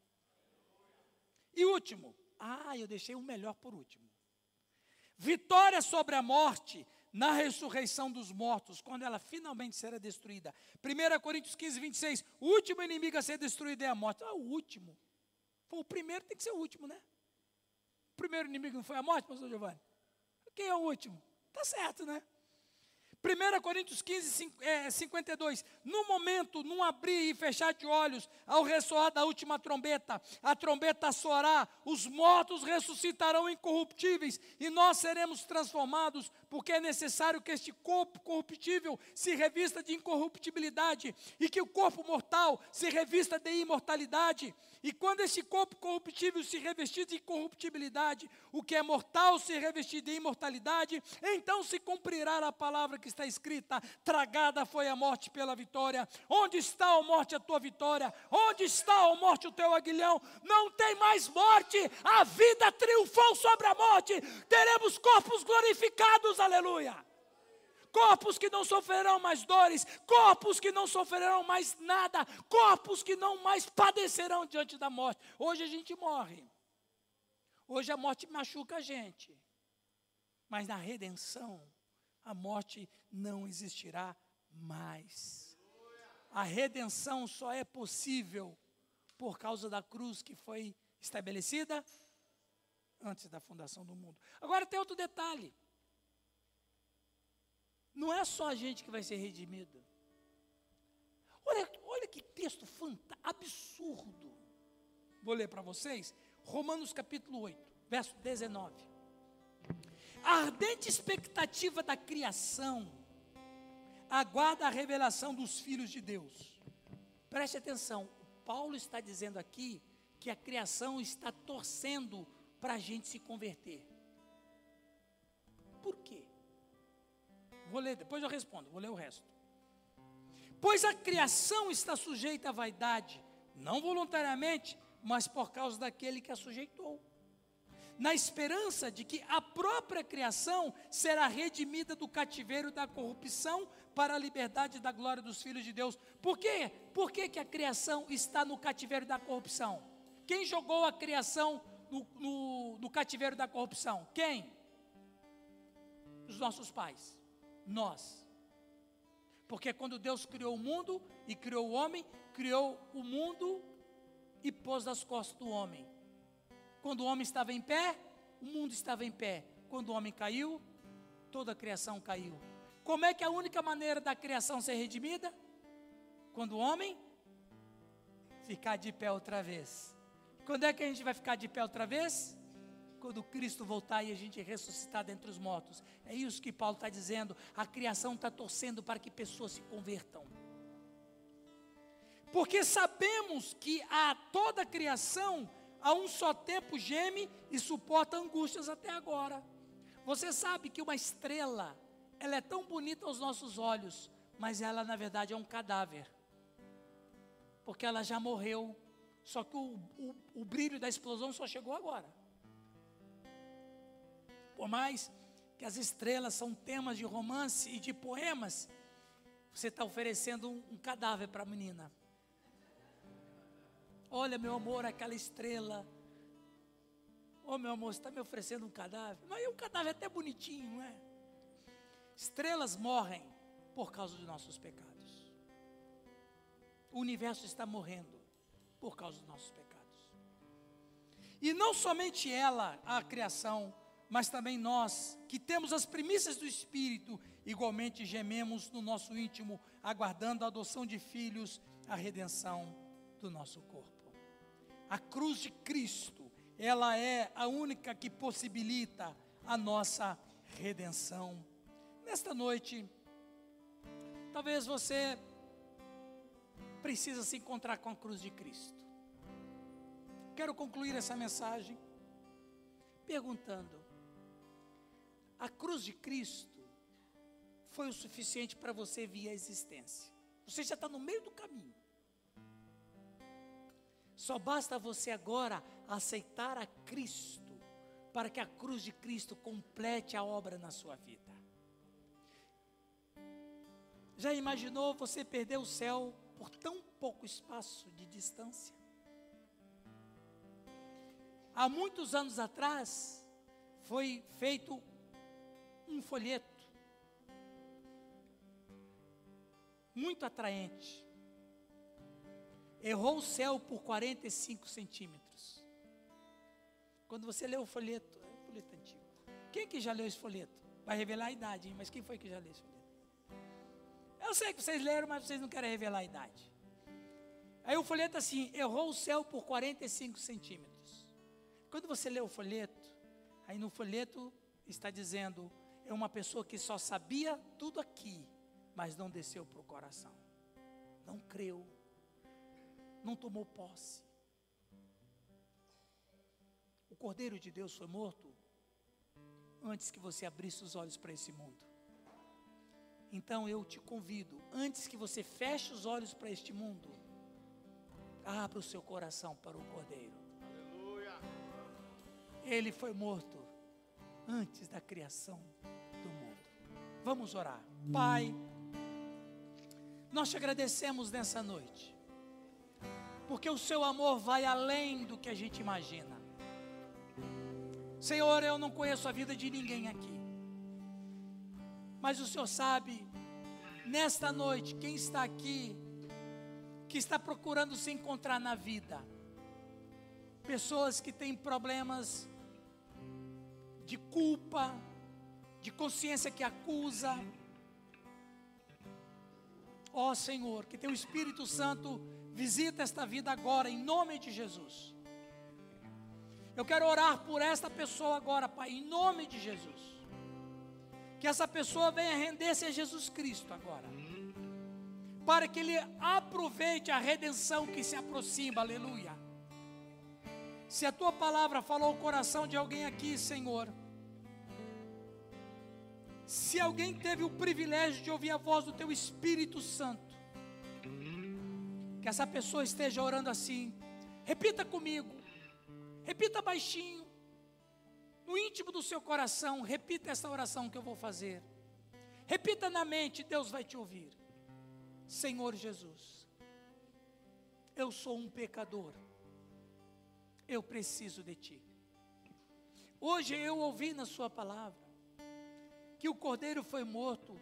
S2: E último. Ah, eu deixei o melhor por último. Vitória sobre a morte na ressurreição dos mortos, quando ela finalmente será destruída. 1 Coríntios 15, 26. O último inimigo a ser destruído é a morte. Ah, o último. Foi o primeiro, tem que ser o último, né? O primeiro inimigo não foi a morte, pastor Giovanni? Quem é o último? Tá certo, né? 1 Coríntios 15, 52. É, no momento, num abrir e fechar de olhos, ao ressoar da última trombeta, a trombeta soará, os mortos ressuscitarão incorruptíveis e nós seremos transformados, porque é necessário que este corpo corruptível se revista de incorruptibilidade e que o corpo mortal se revista de imortalidade. E quando este corpo corruptível se revestir de incorruptibilidade, o que é mortal se revestir de imortalidade, então se cumprirá a palavra que está escrita: tragada foi a morte pela vitória. Onde está, a morte, a tua vitória? Onde está, a morte, o teu aguilhão? Não tem mais morte, a vida triunfou sobre a morte. Teremos corpos glorificados, aleluia corpos que não sofrerão mais dores, corpos que não sofrerão mais nada, corpos que não mais padecerão diante da morte. Hoje a gente morre, hoje a morte machuca a gente, mas na redenção, a morte não existirá mais. A redenção só é possível por causa da cruz que foi estabelecida antes da fundação do mundo. Agora tem outro detalhe. Não é só a gente que vai ser redimido. Olha, olha que texto fantástico, absurdo. Vou ler para vocês. Romanos capítulo 8, verso 19. A ardente expectativa da criação aguarda a revelação dos filhos de Deus. Preste atenção, Paulo está dizendo aqui que a criação está torcendo para a gente se converter. Por quê? Vou ler, depois eu respondo, vou ler o resto. Pois a criação está sujeita à vaidade, não voluntariamente, mas por causa daquele que a sujeitou. Na esperança de que a própria criação será redimida do cativeiro da corrupção para a liberdade da glória dos filhos de Deus. Por quê? Por que, que a criação está no cativeiro da corrupção? Quem jogou a criação no, no, no cativeiro da corrupção? Quem? Os nossos pais nós. Porque quando Deus criou o mundo e criou o homem, criou o mundo e pôs nas costas do homem. Quando o homem estava em pé, o mundo estava em pé. Quando o homem caiu, toda a criação caiu. Como é que a única maneira da criação ser redimida? Quando o homem ficar de pé outra vez. Quando é que a gente vai ficar de pé outra vez? quando Cristo voltar e a gente ressuscitar dentre os mortos. É isso que Paulo está dizendo. A criação está torcendo para que pessoas se convertam. Porque sabemos que a toda a criação, a um só tempo, geme e suporta angústias até agora. Você sabe que uma estrela, ela é tão bonita aos nossos olhos, mas ela na verdade é um cadáver. Porque ela já morreu. Só que o, o, o brilho da explosão só chegou agora. Por mais que as estrelas são temas de romance e de poemas, você está oferecendo um, um cadáver para a menina. Olha, meu amor, aquela estrela. Oh, meu amor, você está me oferecendo um cadáver? Mas é um cadáver até bonitinho, não é? Estrelas morrem por causa dos nossos pecados. O universo está morrendo por causa dos nossos pecados. E não somente ela, a criação, mas também nós, que temos as primícias do Espírito, igualmente gememos no nosso íntimo, aguardando a adoção de filhos, a redenção do nosso corpo. A cruz de Cristo, ela é a única que possibilita a nossa redenção. Nesta noite, talvez você precisa se encontrar com a cruz de Cristo. Quero concluir essa mensagem perguntando: a cruz de Cristo foi o suficiente para você vir à existência? Você já está no meio do caminho. Só basta você agora aceitar a Cristo para que a cruz de Cristo complete a obra na sua vida. Já imaginou você perder o céu por tão pouco espaço de distância? Há muitos anos atrás, foi feito um folheto muito atraente. Errou o céu por 45 centímetros. Quando você lê o folheto, é um folheto antigo. Quem que já leu esse folheto? Vai revelar a idade, hein? mas quem foi que já leu esse folheto? Eu sei que vocês leram, mas vocês não querem revelar a idade. Aí o folheto assim, errou o céu por 45 centímetros. Quando você lê o folheto, aí no folheto está dizendo, é uma pessoa que só sabia tudo aqui, mas não desceu para o coração. Não creu. Não tomou posse. O Cordeiro de Deus foi morto antes que você abrisse os olhos para esse mundo. Então eu te convido, antes que você feche os olhos para este mundo, abra o seu coração para o Cordeiro. Aleluia. Ele foi morto antes da criação do mundo. Vamos orar. Pai, nós te agradecemos nessa noite, porque o seu amor vai além do que a gente imagina. Senhor, eu não conheço a vida de ninguém aqui, mas o Senhor sabe, nesta noite, quem está aqui, que está procurando se encontrar na vida, pessoas que têm problemas de culpa, de consciência que acusa, Ó oh, Senhor, que teu Espírito Santo visita esta vida agora, em nome de Jesus. Eu quero orar por esta pessoa agora, Pai, em nome de Jesus. Que essa pessoa venha render-se a Jesus Cristo agora. Para que ele aproveite a redenção que se aproxima, aleluia. Se a tua palavra falou o coração de alguém aqui, Senhor, se alguém teve o privilégio de ouvir a voz do teu Espírito Santo, que essa pessoa esteja orando assim, repita comigo, repita baixinho, no íntimo do seu coração, repita essa oração que eu vou fazer. Repita na mente, Deus vai te ouvir. Senhor Jesus, eu sou um pecador, eu preciso de Ti. Hoje eu ouvi na Sua palavra que o cordeiro foi morto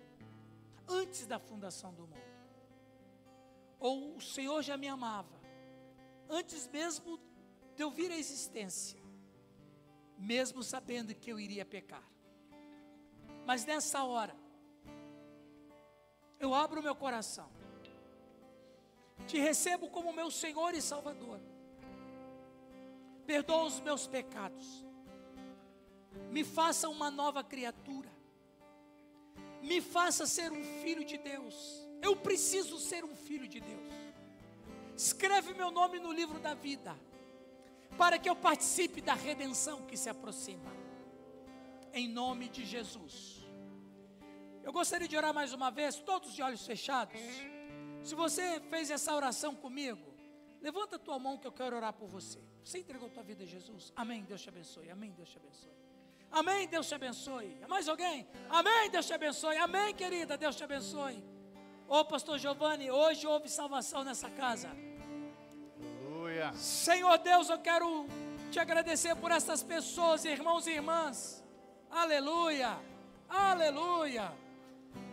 S2: antes da fundação do mundo. Ou o Senhor já me amava, antes mesmo de eu vir à existência, mesmo sabendo que eu iria pecar. Mas nessa hora, eu abro meu coração, te recebo como meu Senhor e Salvador, perdoa os meus pecados, me faça uma nova criatura, me faça ser um filho de Deus. Eu preciso ser um filho de Deus. Escreve meu nome no livro da vida, para que eu participe da redenção que se aproxima. Em nome de Jesus. Eu gostaria de orar mais uma vez, todos de olhos fechados. Se você fez essa oração comigo, levanta a tua mão que eu quero orar por você. Você entregou tua vida a Jesus? Amém. Deus te abençoe. Amém. Deus te abençoe. Amém, Deus te abençoe. Mais alguém? Amém, Deus te abençoe. Amém, querida, Deus te abençoe. Ô pastor Giovanni, hoje houve salvação nessa casa. Aleluia. Senhor Deus, eu quero te agradecer por essas pessoas, irmãos e irmãs. Aleluia. Aleluia.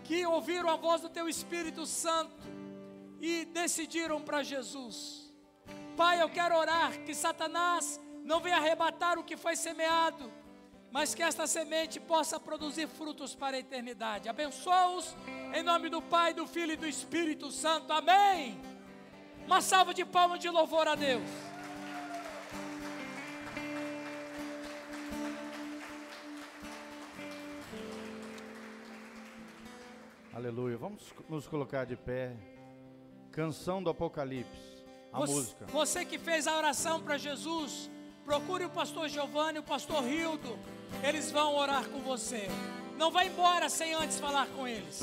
S2: Que ouviram a voz do teu Espírito Santo e decidiram para Jesus. Pai, eu quero orar que Satanás não venha arrebatar o que foi semeado mas que esta semente possa produzir frutos para a eternidade. Abençoa-os em nome do Pai, do Filho e do Espírito Santo. Amém. Uma salva de palmas de louvor a Deus.
S1: Aleluia. Vamos nos colocar de pé. Canção do Apocalipse. A
S2: você,
S1: música.
S2: Você que fez a oração para Jesus procure o pastor Giovanni o pastor Rildo. Eles vão orar com você. Não vá embora sem antes falar com eles.